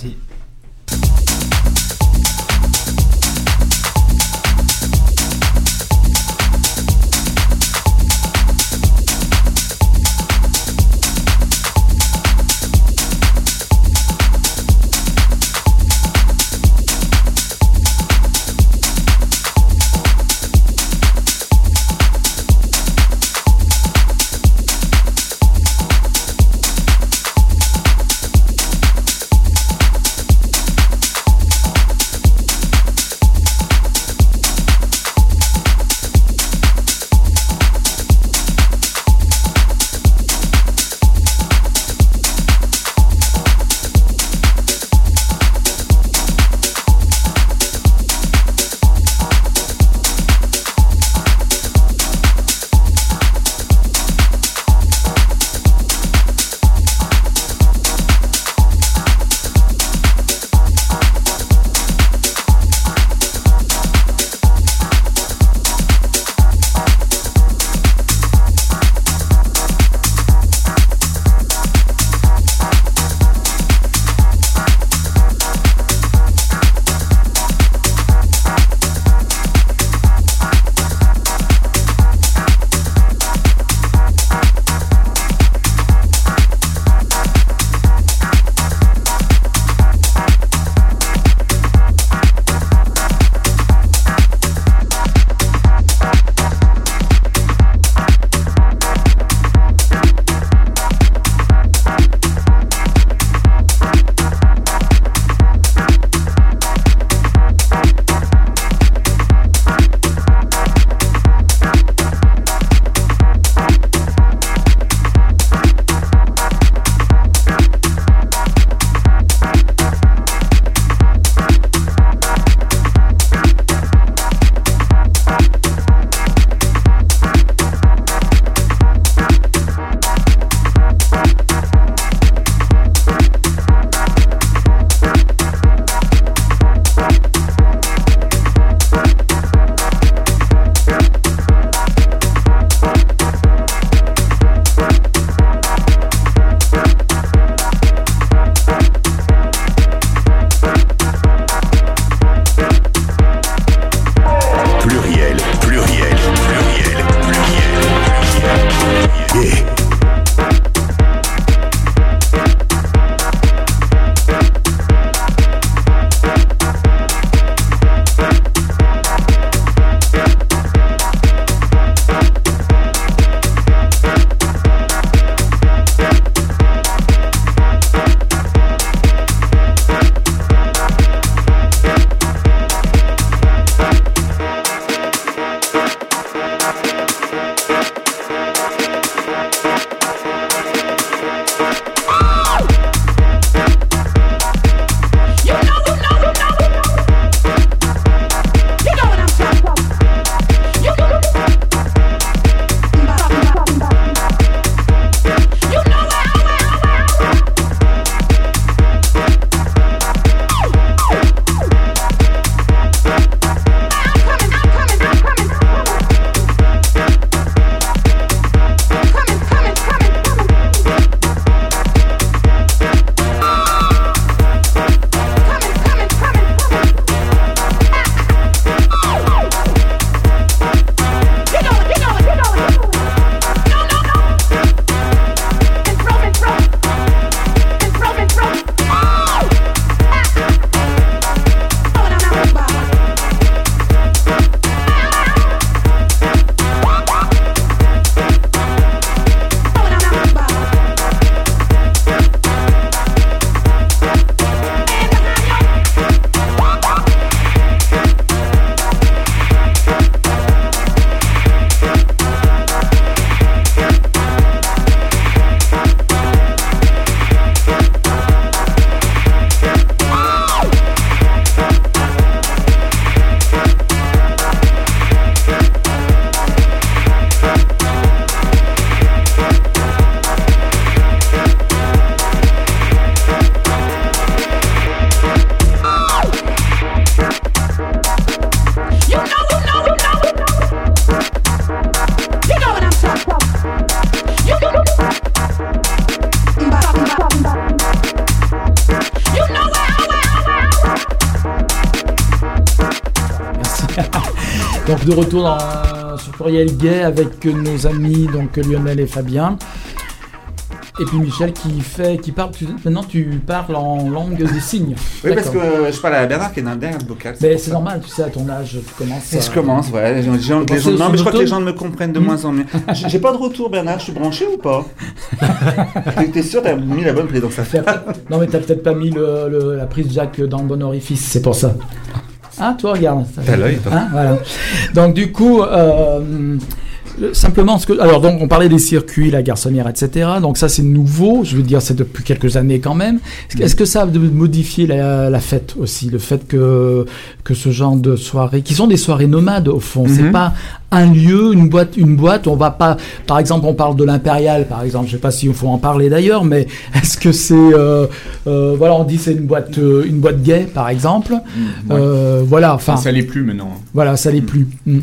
Speaker 2: De retour dans, sur Pluriel Gay avec nos amis donc Lionel et Fabien. Et puis Michel qui fait, qui parle. tu- maintenant, tu parles en langue des signes.
Speaker 3: Oui, parce que je parle à Bernard qui est dans le dernier vocal.
Speaker 2: Mais c'est normal, tu sais, à ton âge, tu commences. À-
Speaker 3: je commence, ouais. Les gens, les non, mais je crois que les gens me comprennent de moins en mieux. J'ai pas de retour, Bernard. Je suis branché ou pas? T'es- sûr T'as mis la bonne prise, donc ça fait.
Speaker 2: Non, mais t'as peut-être pas mis le- le- la prise jack dans le bon orifice, c'est pour ça. Ah, toi, regarde. ça-
Speaker 3: T'as l'œil, toi.
Speaker 2: Hein, voilà. Donc, du coup, euh, simplement, ce que, alors, donc, on parlait des circuits, la garçonnière, etc. Donc, ça, c'est nouveau. Je veux dire, c'est depuis quelques années quand même. Est-ce que- ça a modifié la, la fête aussi Le fait que, que ce genre de soirées, qui sont des soirées nomades, au fond, c'est
Speaker 4: Mhm.
Speaker 2: pas un lieu, une boîte, une boîte. On va pas, par exemple, on parle de l'impérial, par exemple. Je sais pas s'il faut en parler d'ailleurs, mais est-ce que c'est, euh, euh, voilà, on dit c'est une boîte, euh, une boîte gay, par exemple.
Speaker 4: Ouais.
Speaker 2: Euh, voilà, enfin,
Speaker 4: ça l'est plus maintenant.
Speaker 2: voilà, ça l'est plus. Mm.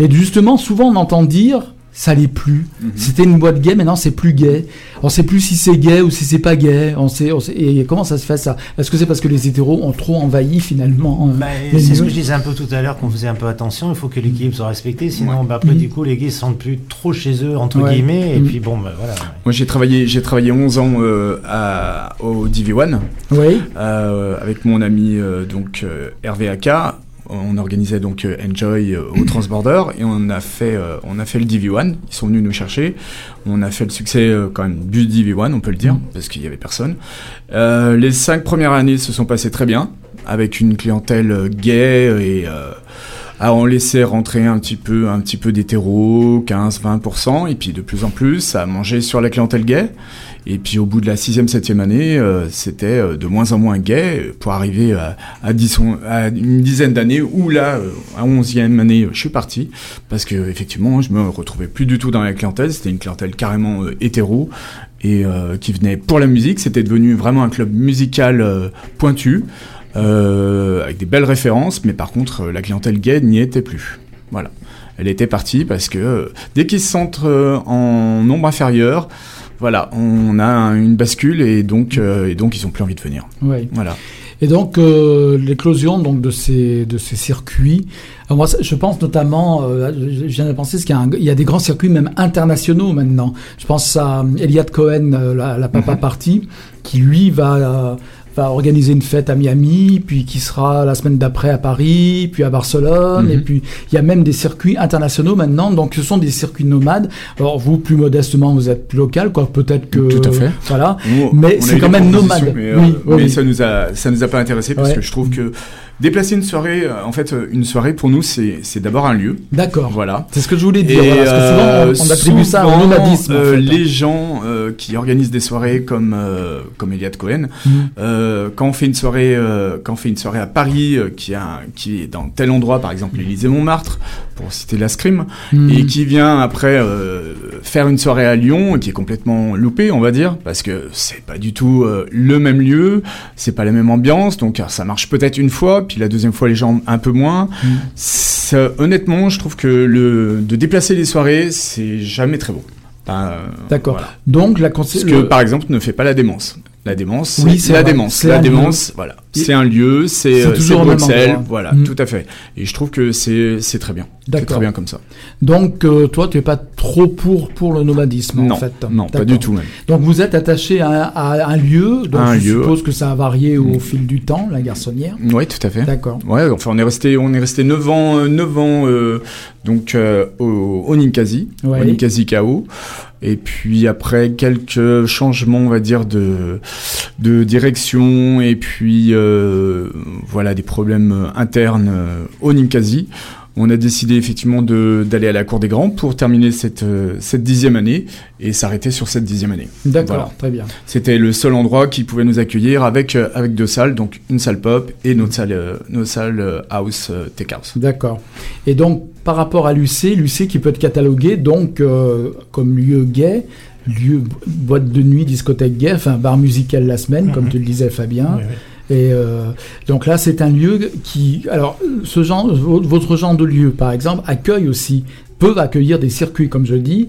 Speaker 2: Et justement, souvent on entend dire ça l'est plus.
Speaker 4: Mhm.
Speaker 2: C'était une boîte gay, maintenant c'est plus gay. On sait plus si c'est gay ou si c'est pas gay. On sait, on sait- et comment ça se fait ça? Est-ce que c'est parce que les hétéros ont trop envahi finalement euh,
Speaker 5: Bah, c'est ce que je disais un peu tout à l'heure, qu'on faisait un peu attention, il faut que l'équilibre soit respecté, sinon bah, après
Speaker 2: Mhm.
Speaker 5: du coup les gays se sentent plus trop chez eux, entre
Speaker 2: Ouais.
Speaker 5: guillemets, et
Speaker 2: Mhm.
Speaker 5: puis bon, bah, voilà.
Speaker 4: Moi, j'ai travaillé, j'ai travaillé 11 ans euh, à, au DV1
Speaker 2: Oui.
Speaker 4: euh, avec mon ami euh, donc euh, Hervé Aka. On organisait donc euh, Enjoy euh, au Transborder et on a fait euh, on a fait le DV1. Ils sont venus nous chercher. On a fait le succès quand même du DV1, on peut le dire, parce qu'il y avait personne. Les cinq premières années se sont passées très bien avec une clientèle gay et ah, on laissait rentrer un petit peu, un petit peu d'hétéros, 15-20%, et puis de plus en plus, a mangé sur la clientèle gay. Et puis au bout de la sixième, septième année, euh, c'était euh, de moins en moins gay euh, pour arriver à, à, dix- à une dizaine d'années où là, euh, à onzième année, je suis parti parce que effectivement, je me retrouvais plus du tout dans la clientèle. C'était une clientèle carrément hétéro et qui venait pour la musique. C'était devenu vraiment un club musical pointu avec des belles références, mais par contre, euh, la clientèle gay n'y était plus. Voilà. Elle était partie parce que euh, dès qu'ils se sentent euh, en nombre inférieur, voilà, on a un- une bascule et donc, euh, et donc ils ont plus envie de venir.
Speaker 2: Oui.
Speaker 4: Voilà.
Speaker 2: Et donc euh, l'éclosion donc de ces de ces circuits. Alors, moi, je pense notamment, euh, je viens de penser, qu'il y, a un- il y a des grands circuits même internationaux maintenant. Je pense à euh, Eliade Cohen, euh, la, la Papa Party, qui lui va euh, va organiser une fête à Miami, puis qui sera la semaine d'après à Paris, puis à Barcelone,
Speaker 4: Mhm.
Speaker 2: et puis il y a même des circuits internationaux maintenant. Donc ce sont des circuits nomades. Alors vous, plus modestement, vous êtes plus local, quoi. Peut-être que
Speaker 4: Tout à fait.
Speaker 2: Voilà.
Speaker 4: Nous,
Speaker 2: Mais c'est quand même nomade.
Speaker 4: Mais, euh,
Speaker 2: Oui, oui,
Speaker 4: mais
Speaker 2: oui.
Speaker 4: ça nous a ça nous a pas intéressé parce
Speaker 2: Ouais.
Speaker 4: que je trouve que déplacer une soirée, euh, en fait, euh, une soirée pour nous c'est d'abord un lieu.
Speaker 2: D'accord.
Speaker 4: Voilà.
Speaker 2: C'est ce que je voulais dire. Voilà, parce que souvent,
Speaker 4: euh,
Speaker 2: on, on attribue ça au nomadisme. en
Speaker 4: euh,
Speaker 2: hein.
Speaker 4: les gens euh, qui organisent des soirées comme euh, comme Eliade Cohen,
Speaker 2: Mhm.
Speaker 4: euh, quand on fait une soirée, euh, quand on fait une soirée à Paris, euh, qui a qui est dans tel endroit, par exemple l'Élysée Montmartre, pour citer la Scrim,
Speaker 2: Mhm.
Speaker 4: et qui vient après euh, faire une soirée à Lyon, qui est complètement loupée, on va dire, parce que c'est pas du tout euh, le même lieu, c'est pas la même ambiance, donc euh, ça marche peut-être une fois, puis la deuxième fois les gens un peu moins. Ça, honnêtement, je trouve que le de déplacer les soirées, c'est jamais très bon. Euh,
Speaker 2: D'accord.
Speaker 4: voilà.
Speaker 2: Donc la consi-
Speaker 4: Ce que,
Speaker 2: le-
Speaker 4: par exemple, ne fait pas la démence. La démence,
Speaker 2: Oui,
Speaker 4: c'est la
Speaker 2: vrai.
Speaker 4: démence. La démence, voilà. C'est un lieu, c'est euh, Bruxelles, voilà,
Speaker 2: Mm.
Speaker 4: tout à fait. Et je trouve que c'est très bien. C'est très bien comme ça.
Speaker 2: Donc euh, toi, tu es pas trop pour pour le nomadisme
Speaker 4: non,
Speaker 2: en fait.
Speaker 4: non, pas du tout même.
Speaker 2: Donc vous êtes attaché à, à un lieu. Donc
Speaker 4: un
Speaker 2: je
Speaker 4: lieu,
Speaker 2: suppose que ça a varié au
Speaker 4: Mm.
Speaker 2: fil du temps, la garçonnière.
Speaker 4: Oui, tout à fait.
Speaker 2: D'accord.
Speaker 4: Ouais, enfin on est resté on est resté 9 ans euh, 9 ans euh, donc au, au Ninkasi,
Speaker 2: Ouais.
Speaker 4: au Ninkasi KO. Et puis après quelques changements, on va dire de de direction et puis voilà des problèmes euh, internes euh, au Ninkasi. On a décidé effectivement de d'aller à la Cour des Grands pour terminer cette euh, cette dixième année et s'arrêter sur cette dixième année.
Speaker 2: D'accord.
Speaker 4: Voilà.
Speaker 2: Très bien.
Speaker 4: C'était le seul endroit qui pouvait nous accueillir avec, euh, avec deux salles, donc une salle pop et notre salle, euh, notre salle euh, house, euh, tech house.
Speaker 2: D'accord. Et donc par rapport à l'UC, l'UC qui peut être catalogué donc euh, comme lieu gay. Lieu, boîte de nuit, discothèque gay, enfin bar musical la semaine, comme
Speaker 5: Mhm.
Speaker 2: tu le disais Fabien.
Speaker 5: Oui, oui.
Speaker 2: Et euh, donc là, c'est un lieu qui, alors, ce genre, vo- votre genre de lieu, par exemple, accueille aussi, peut accueillir des circuits, comme je dis.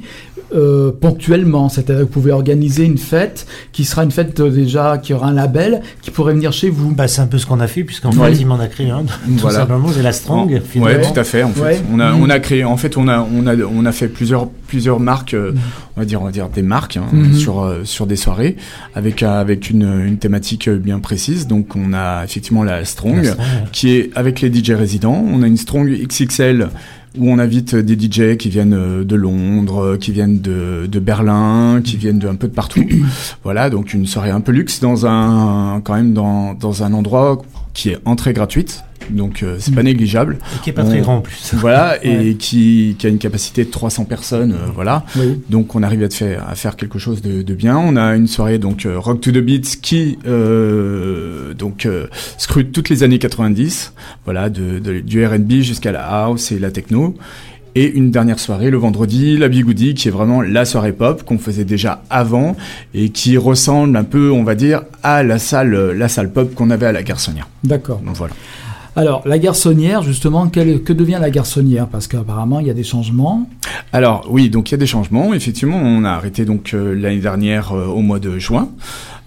Speaker 2: Euh, ponctuellement, c'est-à-dire que vous pouvez organiser une fête qui sera une fête euh, déjà qui aura un label qui pourrait venir chez vous.
Speaker 5: Bah, c'est un peu ce qu'on a fait, puisqu'en fait, il m'en a créé un. Tout
Speaker 4: Voilà.
Speaker 5: simplement, c'est la Strong. Finalement.
Speaker 4: tout à fait. En fait,
Speaker 2: Ouais.
Speaker 4: on a on a créé. En fait, on a on a on a fait plusieurs plusieurs marques. euh,
Speaker 2: Mhm.
Speaker 4: On va dire on va dire des marques hein,
Speaker 2: Mhm.
Speaker 4: sur euh, sur des soirées avec avec une une thématique bien précise. Donc on a effectivement la Strong
Speaker 5: La Strong, ouais.
Speaker 4: qui est avec les DJ résidents. On a une Strong XXL où on invite des DJ qui viennent euh, de Londres, euh, qui viennent de, de Berlin, qui viennent de un peu de partout. voilà, donc une soirée un peu luxe dans un quand même dans, dans un endroit qui est entrée gratuite. Donc euh, c'est pas négligeable.
Speaker 5: Et qui est pas très grand en plus.
Speaker 4: Voilà, et qui, qui a une capacité de 300 personnes, euh, voilà.
Speaker 2: Oui.
Speaker 4: Donc on arrive à, te faire, à faire quelque chose de, de bien. On a une soirée donc euh, Rock to the Beats qui euh, donc euh, scrute toutes les années 90, voilà, de, de- du R&B jusqu'à la house et la techno. Et une dernière soirée le vendredi, la Bigoudi, qui est vraiment la soirée pop qu'on faisait déjà avant et qui ressemble un peu, on va dire, à la salle, la salle pop qu'on avait à la Garçonnière.
Speaker 2: D'accord.
Speaker 4: Donc voilà.
Speaker 2: Alors, la garçonnière, justement, quelle- que devient la garçonnière Parce qu'apparemment, il y a des changements.
Speaker 4: Alors oui, donc il y a des changements. Effectivement, on a arrêté donc euh, l'année dernière euh, au mois de juin,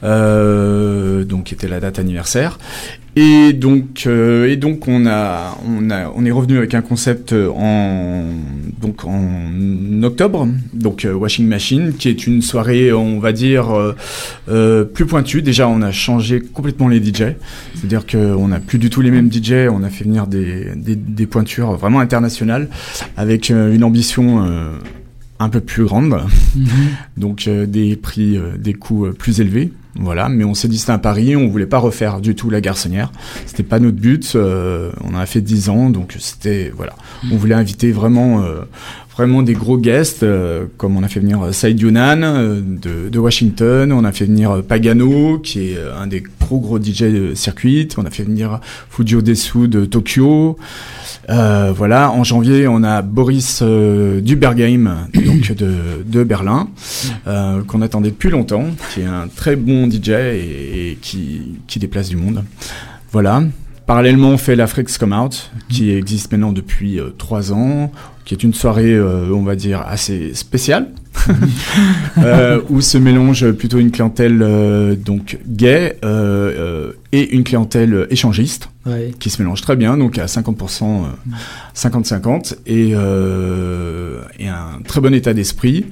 Speaker 4: donc qui était la date anniversaire. Et donc euh, et donc on a on a on est revenu avec un concept euh, en donc en octobre, donc euh, Washing Machine, qui est une soirée on va dire euh, euh, plus pointue. Déjà, on a changé complètement les DJ, c'est-à-dire qu'on n'a plus du tout les mêmes DJ. On a fait venir des des, des pointures vraiment internationales avec euh, une ambition euh, un peu plus grande, donc euh, des prix, euh, des coûts euh, plus élevés. Voilà, mais on s'est dit c'était un pari, on voulait pas refaire du tout la garçonnière. C'était pas notre but. euh, on en a fait 10 ans, donc c'était voilà. On voulait inviter vraiment, euh, vraiment des gros guests, euh, comme on a fait venir euh, Saïd Younan euh, de, Washington, on a fait venir euh, Pagano, qui est un des gros gros DJ de circuit, on a fait venir Fujio Desu de Tokyo. Voilà, en janvier, on a Boris Dubergheim, donc de, Berlin, qu'on attendait depuis longtemps, qui est un très bon DJ et, qui, déplace du monde. Voilà. Parallèlement, on fait la Freaks Come Out, qui existe maintenant depuis trois ans, qui est une soirée, euh, on va dire, assez spéciale, euh, où se mélange plutôt une clientèle euh, donc gay et une clientèle échangiste
Speaker 2: Ouais.
Speaker 4: qui se mélange très bien, donc à 50%, euh, 50-50, et, euh, et un très bon état d'esprit,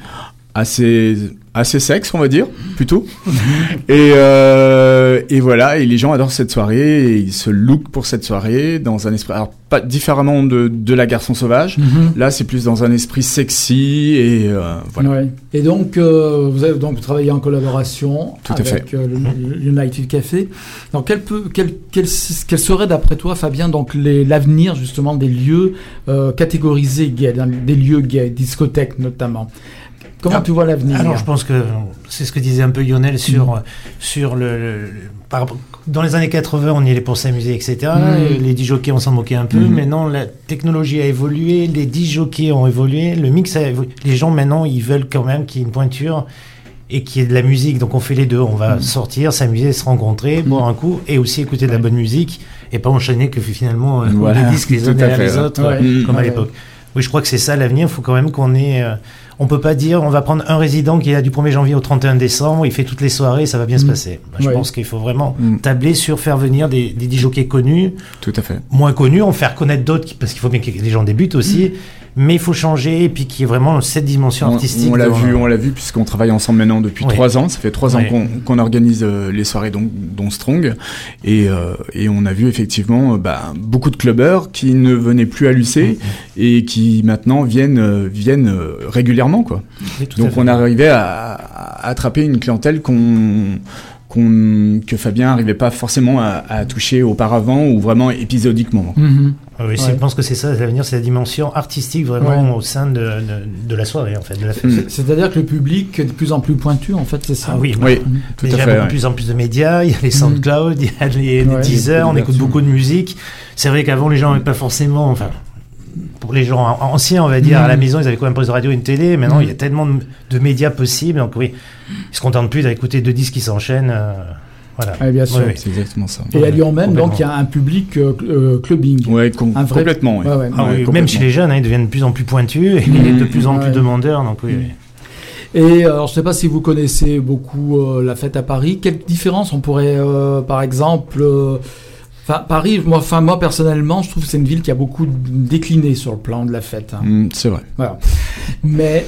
Speaker 4: assez, assez sexe, on va dire, plutôt. et, euh, et voilà, et les gens adorent cette soirée, et ils se look pour cette soirée dans un esprit, alors pas différemment de, de la garçon sauvage,
Speaker 2: Mhm.
Speaker 4: là c'est plus dans un esprit sexy, et euh, voilà.
Speaker 2: Ouais. Et donc, euh, vous avez donc travaillé en collaboration
Speaker 4: Tout
Speaker 2: avec le, le United Café. Donc, quel, peut, quel, quel, quel serait, d'après toi, Fabien, donc l'avenir justement des lieux catégorisés gays, des lieux gays, discothèques notamment? Comment
Speaker 5: Ah,
Speaker 2: tu vois l'avenir?
Speaker 5: Alors, je pense que c'est ce que disait un peu Lionel sur, sur le, le- le- par rapport- dans les années 80, on y allait pour s'amuser, etc.
Speaker 2: Mhm.
Speaker 5: Les disjockeys, on s'en moquait un peu.
Speaker 2: Mhm.
Speaker 5: Maintenant, la technologie a évolué, les disjockeys ont évolué, le mix a évolué. Les gens, maintenant, ils veulent quand même qu'il y ait une pointure et qu'il y ait de la musique. Donc, on fait les deux. On va sortir, s'amuser, se rencontrer, boire un coup et aussi écouter de la bonne musique et pas enchaîner que finalement euh,
Speaker 4: Voilà,
Speaker 5: les disques les uns derrière les autres,
Speaker 2: Ouais.
Speaker 5: comme à l'époque. Oui, je crois que c'est ça l'avenir. Il faut quand même qu'on ait. euh, on peut pas dire on va prendre un résident qui est là du 1er janvier au 31 décembre, il fait toutes les soirées, ça va bien se
Speaker 2: Mm.
Speaker 5: passer. Je
Speaker 2: Ouais.
Speaker 5: pense qu'il faut vraiment
Speaker 4: Mm.
Speaker 5: tabler sur faire venir des, des connus,
Speaker 4: Tout à fait.
Speaker 5: moins connus, en faire connaître d'autres, parce qu'il faut bien que les gens débutent aussi. Mais il faut changer et puis qu'il y ait vraiment cette dimension
Speaker 4: On,
Speaker 5: artistique.
Speaker 4: on l'a vu, on l'a vu puisqu'on travaille ensemble maintenant depuis
Speaker 5: Oui.
Speaker 4: trois ans. Ça fait trois ans qu'on organise euh, les soirées dont, Strong et, euh, et on a vu effectivement euh, bah, beaucoup de clubbers qui ne venaient plus à l'UC et qui maintenant viennent viennent régulièrement quoi. Donc on arrivait à, à attraper une clientèle qu'on qu'on- que Fabien n'arrivait pas forcément à, à toucher auparavant ou vraiment épisodiquement.
Speaker 2: Mhm.
Speaker 5: Oui,
Speaker 2: Ouais.
Speaker 5: je pense que c'est ça, l'avenir, c'est la dimension artistique vraiment au sein de, de, de la soirée, en fait, de la fête.
Speaker 4: Mm.
Speaker 2: C'est- C'est-à-dire que le public est de plus en plus pointu, en fait, c'est ça
Speaker 5: Ah oui,
Speaker 4: Oui,
Speaker 2: Mhm.
Speaker 4: tout
Speaker 5: Mais
Speaker 4: à
Speaker 5: il y a
Speaker 4: fait.
Speaker 5: de plus en plus de médias, il y a les SoundCloud, il y a les, les Deezer, on écoute beaucoup de musique. C'est vrai qu'avant, les gens n'avaient pas forcément, enfin, pour les gens an- anciens, on va dire, à la maison, ils avaient quand même un poste de radio et une télé. Maintenant,
Speaker 2: Mhm.
Speaker 5: il y a tellement de, de médias possibles, donc oui, ils se contentent plus d'écouter deux disques qui s'enchaînent. euh, voilà.
Speaker 2: Ouais, bien sûr.
Speaker 5: Oui, oui.
Speaker 4: C'est exactement ça.
Speaker 2: Et à Lyon même,
Speaker 5: Complètement.
Speaker 2: donc, il y a un public euh, cl- clubbing.
Speaker 4: Ouais, com-
Speaker 2: Un vrai-
Speaker 4: complètement. ouais.
Speaker 2: Ouais, ouais.
Speaker 5: Ah oui,
Speaker 4: Ouais,
Speaker 5: même
Speaker 4: complètement.
Speaker 5: chez les jeunes, hein, ils deviennent de plus en plus pointus et
Speaker 4: Mhm.
Speaker 5: de plus en plus demandeurs. Donc oui, oui.
Speaker 2: Et euh, alors, je ne sais pas si vous connaissez beaucoup euh, la fête à Paris. Quelle différence on pourrait, euh, par exemple, euh, Enfin, Paris, moi, enfin, moi personnellement, je trouve que c'est une ville qui a beaucoup décliné sur le plan de la fête. hein.
Speaker 4: Mm, c'est vrai.
Speaker 2: Voilà. Mais,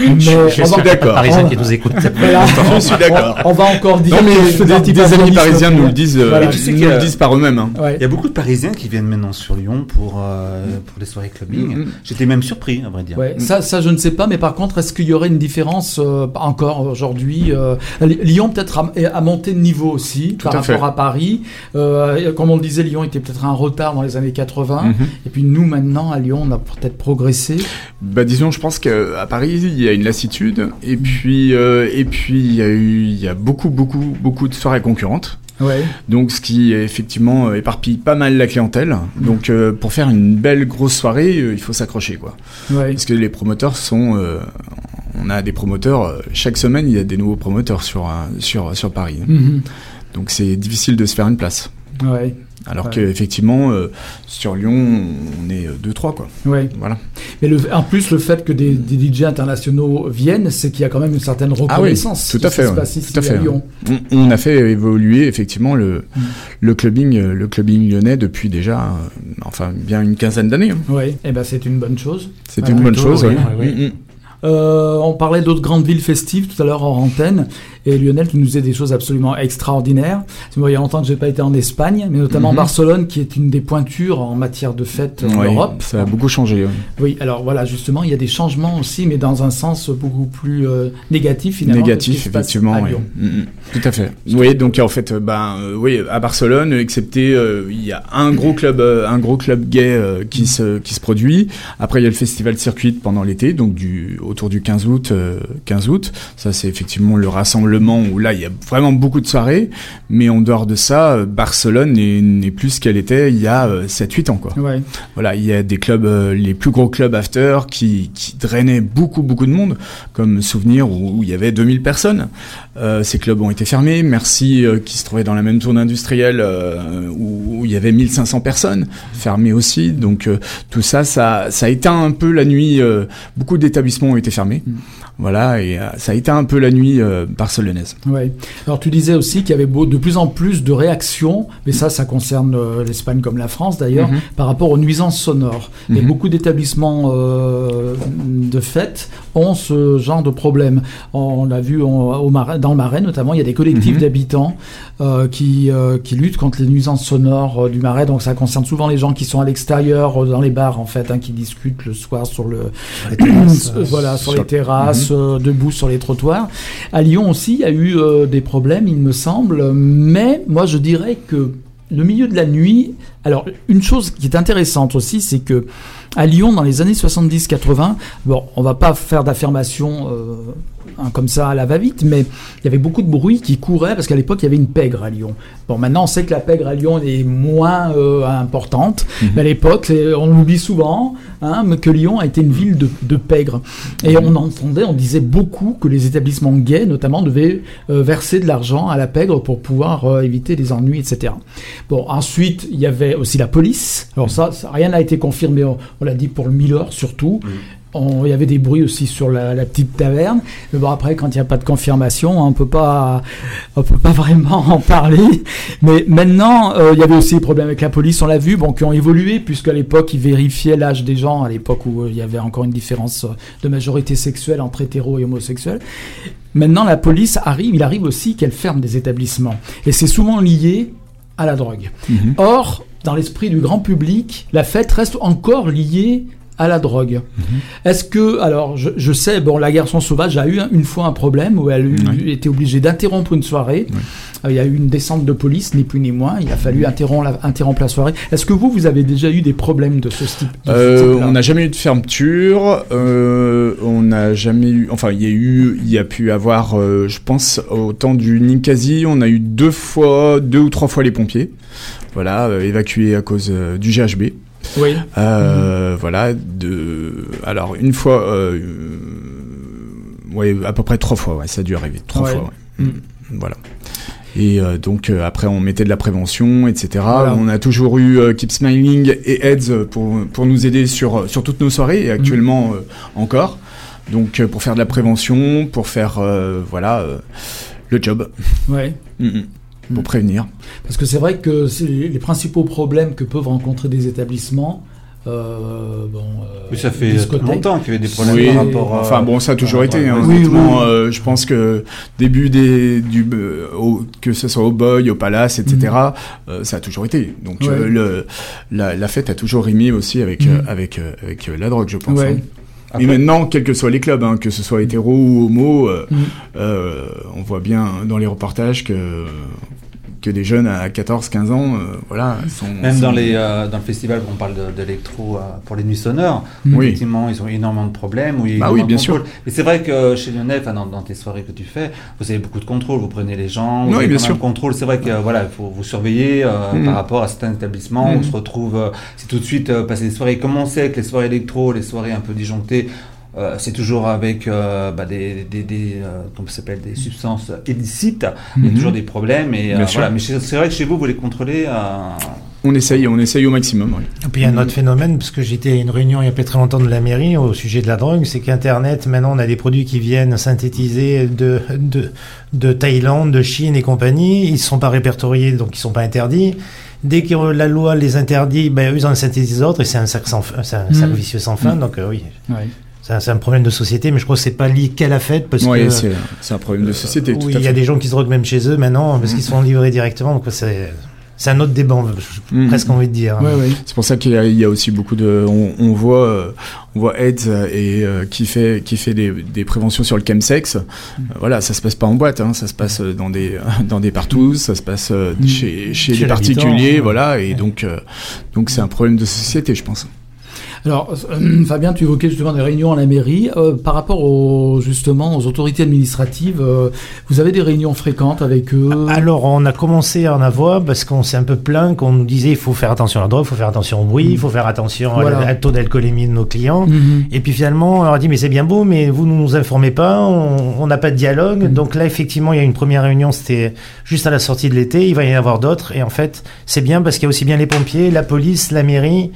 Speaker 2: mais
Speaker 4: je suis d'accord.
Speaker 5: Parisiens
Speaker 2: on-
Speaker 5: qui nous écoutent.
Speaker 2: voilà.
Speaker 4: Je suis d'accord.
Speaker 2: On, on va encore dire
Speaker 4: Non, mais des, amis parisiens nous le disent, euh.
Speaker 3: Tu sais
Speaker 4: nous le disent par eux-mêmes. hein.
Speaker 2: Ouais.
Speaker 3: Il y a beaucoup de Parisiens qui viennent maintenant sur Lyon pour, euh, pour les soirées clubbing.
Speaker 4: Mhm.
Speaker 3: J'étais même surpris, à vrai dire.
Speaker 2: Ouais, ça, ça, je ne sais pas, mais par contre, est-ce qu'il y aurait une différence euh, encore aujourd'hui euh, Lyon peut-être a, a monté de niveau aussi
Speaker 4: Tout
Speaker 2: par
Speaker 4: à
Speaker 2: rapport
Speaker 4: fait.
Speaker 2: à Paris. Euh, comme on le disait, Lyon était peut-être un retard dans les années 80.
Speaker 4: Mhm.
Speaker 2: Et puis nous, maintenant, à Lyon, on a peut-être progressé.
Speaker 4: Bah disons, je pense qu'à Paris il y a une lassitude et puis euh, et puis il y a eu il y a beaucoup beaucoup beaucoup de soirées concurrentes.
Speaker 2: Ouais.
Speaker 4: Donc ce qui effectivement euh, éparpille pas mal la clientèle. Donc euh, pour faire une belle grosse soirée, euh, il faut s'accrocher quoi.
Speaker 2: Ouais.
Speaker 4: Parce que les promoteurs sont euh, on a des promoteurs chaque semaine, il y a des nouveaux promoteurs sur sur sur Paris.
Speaker 2: Mhm.
Speaker 4: Donc c'est difficile de se faire une place.
Speaker 2: Ouais.
Speaker 4: Alors
Speaker 2: Ouais.
Speaker 4: qu'effectivement euh, sur Lyon, on est 2 3 quoi.
Speaker 2: Ouais.
Speaker 4: Voilà.
Speaker 2: Mais le, en plus, le fait que des, des DJ internationaux viennent, c'est qu'il y a quand même une certaine reconnaissance.
Speaker 4: tout
Speaker 2: qui
Speaker 4: à fait,
Speaker 2: se
Speaker 4: ouais.
Speaker 2: passe ici
Speaker 4: Tout à fait,
Speaker 2: à Lyon.
Speaker 4: On, on a fait évoluer effectivement le,
Speaker 2: Mm.
Speaker 4: le clubbing, euh, le clubbing lyonnais depuis déjà, euh, enfin bien une quinzaine d'années. hein.
Speaker 2: Ouais. Et ben, c'est une bonne chose.
Speaker 4: C'est
Speaker 2: Ah,
Speaker 4: une bonne chose.
Speaker 5: oui, oui, oui.
Speaker 2: Euh, on parlait d'autres grandes villes festives tout à l'heure en antenne, et Lionel, tu nous disais des choses absolument extraordinaires. Moi, il y a longtemps que j'ai pas été en Espagne, mais notamment
Speaker 4: Mhm.
Speaker 2: Barcelone, qui est une des pointures en matière de fêtes en
Speaker 4: Ouais,
Speaker 2: Europe.
Speaker 4: Ça a beaucoup changé.
Speaker 2: Oui, alors voilà, justement, il y a des changements aussi, mais dans un sens beaucoup plus euh, négatif finalement.
Speaker 4: Négatif, effectivement.
Speaker 2: à
Speaker 4: ouais.
Speaker 2: Lyon.
Speaker 4: Mm, mm. Tout à fait. Oui, donc en fait, euh, ben euh, oui, à Barcelone, excepté euh, il y a un gros club, euh, un gros club gay euh, qui se qui se produit. Après, il y a le festival circuit pendant l'été, donc du autour du 15 août. euh, 15 août, ça c'est effectivement le rassemblement où là il y a vraiment beaucoup de soirées. Mais en dehors de ça, euh, Barcelone n'est plus ce qu'elle était il y a 7-8 ans quoi.
Speaker 2: Ouais.
Speaker 4: Voilà, il y a des clubs, euh, les plus gros clubs after qui, qui drainaient beaucoup, beaucoup de monde, comme Souvenir où, où il y avait 2000 personnes. Euh, ces clubs ont été fermés. Merci, euh, qui se trouvait dans la même zone industrielle euh, où, où il y avait 1500 personnes, fermés aussi. Donc euh, tout ça, ça, ça a éteint un peu la nuit. euh, beaucoup d'établissements ont été. Voilà, et euh, ça a éteint un peu la nuit euh, barcelonaise.
Speaker 2: Ouais. Alors tu disais aussi qu'il y avait de plus en plus de réactions, mais ça, ça concerne euh, l'Espagne comme la France d'ailleurs,
Speaker 4: Mhm.
Speaker 2: par rapport aux nuisances sonores. Et
Speaker 4: Mhm.
Speaker 2: beaucoup d'établissements euh, de fêtes ont ce genre de problème. On l'a vu on- au Marais- dans le Marais notamment, il y a des collectifs
Speaker 4: Mhm.
Speaker 2: d'habitants qui, qui luttent contre les nuisances sonores du Marais. Donc ça concerne souvent les gens qui sont à l'extérieur, dans les bars en fait, hein, qui discutent le soir sur le voilà sur,
Speaker 4: sur-
Speaker 2: les terrasses, euh, debout sur les trottoirs. À Lyon aussi, il y a eu euh, des problèmes, il me semble, mais moi je dirais que le milieu de la nuit. Alors, une chose qui est intéressante aussi, c'est que à Lyon, dans les années 70-80, bon, on va pas faire d'affirmation euh, hein, comme ça à la va-vite, mais il y avait beaucoup de bruit qui courait parce qu'à l'époque, il y avait une pègre à Lyon. Bon, maintenant, on sait que la pègre à Lyon est moins euh, importante,
Speaker 4: Mhm.
Speaker 2: mais à l'époque, on l'oublie souvent, hein, que Lyon a été une ville de, de pègres. Et on entendait, on disait beaucoup que les établissements gays, notamment, devaient euh, verser de l'argent à la pègre pour pouvoir euh, éviter les ennuis, etc. Bon, ensuite, il y avait aussi la police. Alors ça, ça- rien n'a été confirmé, on, on l'a dit pour le Miller surtout. Il y avait des bruits aussi sur la, la petite taverne. Mais bon, après, quand il n'y a pas de confirmation, on peut pas, on peut pas vraiment en parler. Mais maintenant, euh, il y avait aussi des problèmes avec la police, on l'a vu, bon, qui ont évolué, puisqu'à l'époque, ils vérifiaient l'âge des gens, à l'époque où euh, il y avait encore une différence euh, de majorité sexuelle entre hétéros et homosexuels. Maintenant, la police arrive, il arrive aussi qu'elle ferme des établissements. Et c'est souvent lié à la drogue.
Speaker 4: Mhm.
Speaker 2: Or, dans l'esprit du grand public, la fête reste encore liée à la drogue. Est-ce que, alors, je, je sais, bon, la garçon sauvage a eu un- une fois un problème où elle été obligée d'interrompre une soirée. Euh, Il y a eu une descente de police, ni plus ni moins. Il a fallu interrompre la, interrompre la soirée. Est-ce que vous, vous avez déjà eu des problèmes de ce type de ce
Speaker 4: Euh, on n'a jamais eu de fermeture. euh, on n'a jamais eu. Enfin, il y a eu, il y a pu avoir, euh, je pense, au temps du Ninkasi, on a eu deux fois, deux ou trois fois les pompiers. Voilà, évacués à cause du GHB.
Speaker 2: Oui.
Speaker 4: Euh, Voilà, de. Alors une fois, euh, ouais, à peu près trois fois. Ouais, ça a dû arriver trois
Speaker 2: Ouais.
Speaker 4: fois. ouais.
Speaker 2: Mm.
Speaker 4: Voilà. Et euh, donc euh, après on mettait de la prévention, etc.
Speaker 2: Voilà.
Speaker 4: On a toujours eu euh, Keep Smiling et Heads pour, pour nous aider sur, sur toutes nos soirées et actuellement euh, encore. Donc pour faire de la prévention, pour faire voilà le job,
Speaker 2: Ouais.
Speaker 4: Mm, mm. Pour
Speaker 2: Mm.
Speaker 4: prévenir.
Speaker 2: Parce que c'est vrai que c'est les principaux problèmes que peuvent rencontrer des établissements. Euh, bon, euh,
Speaker 3: ça fait longtemps qu'il y avait des problèmes
Speaker 4: Oui,
Speaker 3: par rapport à...
Speaker 4: enfin bon, ça a toujours été. hein,
Speaker 2: Oui,
Speaker 4: honnêtement,
Speaker 2: oui.
Speaker 4: euh, je pense que début des du euh, au- que ce soit au Boy, au Palace, etc. euh, ça a toujours été. Donc
Speaker 2: Mm. Ouais.
Speaker 4: euh, le la, la fête a toujours rimé aussi avec
Speaker 2: Mm.
Speaker 4: euh, avec euh, avec euh, la drogue, je pense.
Speaker 2: Ouais.
Speaker 4: hein.
Speaker 3: Après-
Speaker 4: Et maintenant, quels que soient les clubs, hein, que ce soit hétéro ou homo, euh,
Speaker 2: Mm.
Speaker 4: euh, on voit bien dans les reportages que que des jeunes à 14, 15 ans, euh, voilà, sont
Speaker 3: Même
Speaker 4: sont-
Speaker 3: dans, les, euh, dans le festival, on parle d'électro euh, pour les nuits sonores.
Speaker 2: Mm.
Speaker 4: Oui.
Speaker 3: Effectivement, ils ont énormément de problèmes. où il y a
Speaker 4: Bah oui, bien
Speaker 3: de
Speaker 4: sûr.
Speaker 3: contrôle. Mais c'est vrai que chez Lyonnais, dans, dans tes soirées que tu fais, vous avez beaucoup de contrôle. Vous prenez les gens, vous
Speaker 4: Oui,
Speaker 3: avez
Speaker 4: bien sûr.
Speaker 3: contrôle. C'est vrai que voilà, il faut vous surveiller euh,
Speaker 4: Mm.
Speaker 3: par rapport à certains établissements.
Speaker 4: Mm.
Speaker 3: On se retrouve, euh, c'est tout de suite euh, passer des soirées. Comme on sait que les soirées électro, les soirées un peu disjonctées, euh, c'est toujours avec euh, bah, des, des, des, euh, comment s'appelle, des substances illicites. Il y a
Speaker 4: Mhm.
Speaker 3: toujours des problèmes. Et, euh, voilà. Mais c'est vrai que chez vous, vous les contrôlez. euh,
Speaker 4: On essaye, on essaye au maximum. oui.
Speaker 5: Et puis il y a un autre phénomène, parce que j'étais à une réunion il y a pas très longtemps de la mairie au sujet de la drogue, c'est qu'Internet, maintenant on a des produits qui viennent synthétisés de, de, de Thaïlande, de Chine et compagnie, ils ne sont pas répertoriés, donc ils ne sont pas interdits. Dès que la loi les interdit, ben, eux, ils en synthétisent d'autres et c'est un cercle, sans fin- c'est un
Speaker 2: Mm.
Speaker 5: cercle vicieux sans fin. Donc euh, oui,
Speaker 2: Ouais.
Speaker 5: C'est un, problème de société, mais je crois que c'est pas lié qu'à la fête, parce
Speaker 4: Ouais,
Speaker 5: que
Speaker 4: c'est un problème de société. tout
Speaker 5: oui,
Speaker 4: à
Speaker 5: il y a des gens qui se droguent même chez eux maintenant, parce
Speaker 4: Mm.
Speaker 5: qu'ils se font livrer directement. Donc c'est c'est un autre débat, j'ai
Speaker 4: Mm.
Speaker 5: presque envie de dire.
Speaker 2: Ouais, ouais.
Speaker 4: C'est pour ça qu'il y, a- il y a aussi beaucoup de. On, on voit, euh, on voit AIDS et euh, qui fait qui fait des, des préventions sur le chemsex. Euh, voilà, ça se passe pas en boîte, hein, ça se passe euh, dans des dans des partout, ça se passe euh,
Speaker 2: Mm.
Speaker 4: chez chez,
Speaker 5: Chez
Speaker 4: des particuliers, voilà, et donc euh, donc c'est un problème de société, je pense.
Speaker 2: Alors, euh, Fabien, tu évoquais justement des réunions à la mairie. Euh, par rapport aux, justement aux autorités administratives, euh, vous avez des réunions fréquentes avec eux?
Speaker 5: Alors, on a commencé à en avoir parce qu'on s'est un peu plaint qu'on nous disait il faut faire attention à la drogue, il faut faire attention au bruit, il faut faire attention à-
Speaker 2: Voilà.
Speaker 5: taux d'alcoolémie de nos clients.
Speaker 2: Mhm.
Speaker 5: Et puis finalement, on leur a dit mais c'est bien beau, mais vous ne nous informez pas, on on n'a pas de dialogue.
Speaker 2: Mhm.
Speaker 5: Donc là, effectivement, il y a une première réunion, c'était juste à la sortie de l'été. Il va y en avoir d'autres. Et en fait, c'est bien parce qu'il y a aussi bien les pompiers, la police, la mairie.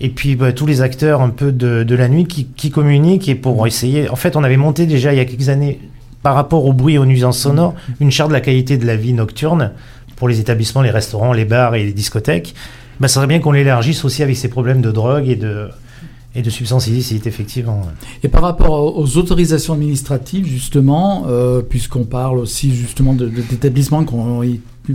Speaker 5: Et puis bah, tous les acteurs un peu de, de la nuit qui, communiquent et pour essayer. En fait, on avait monté déjà il y a quelques années par rapport au bruit et aux nuisances sonores une charte de la qualité de la vie nocturne pour les établissements, les restaurants, les bars et les discothèques. Bah, ça serait bien qu'on l'élargisse aussi avec ces problèmes de drogue et de et de substances illicites effectivement.
Speaker 2: Et par rapport aux autorisations administratives, justement, euh, puisqu'on parle aussi justement d'établissements qui ont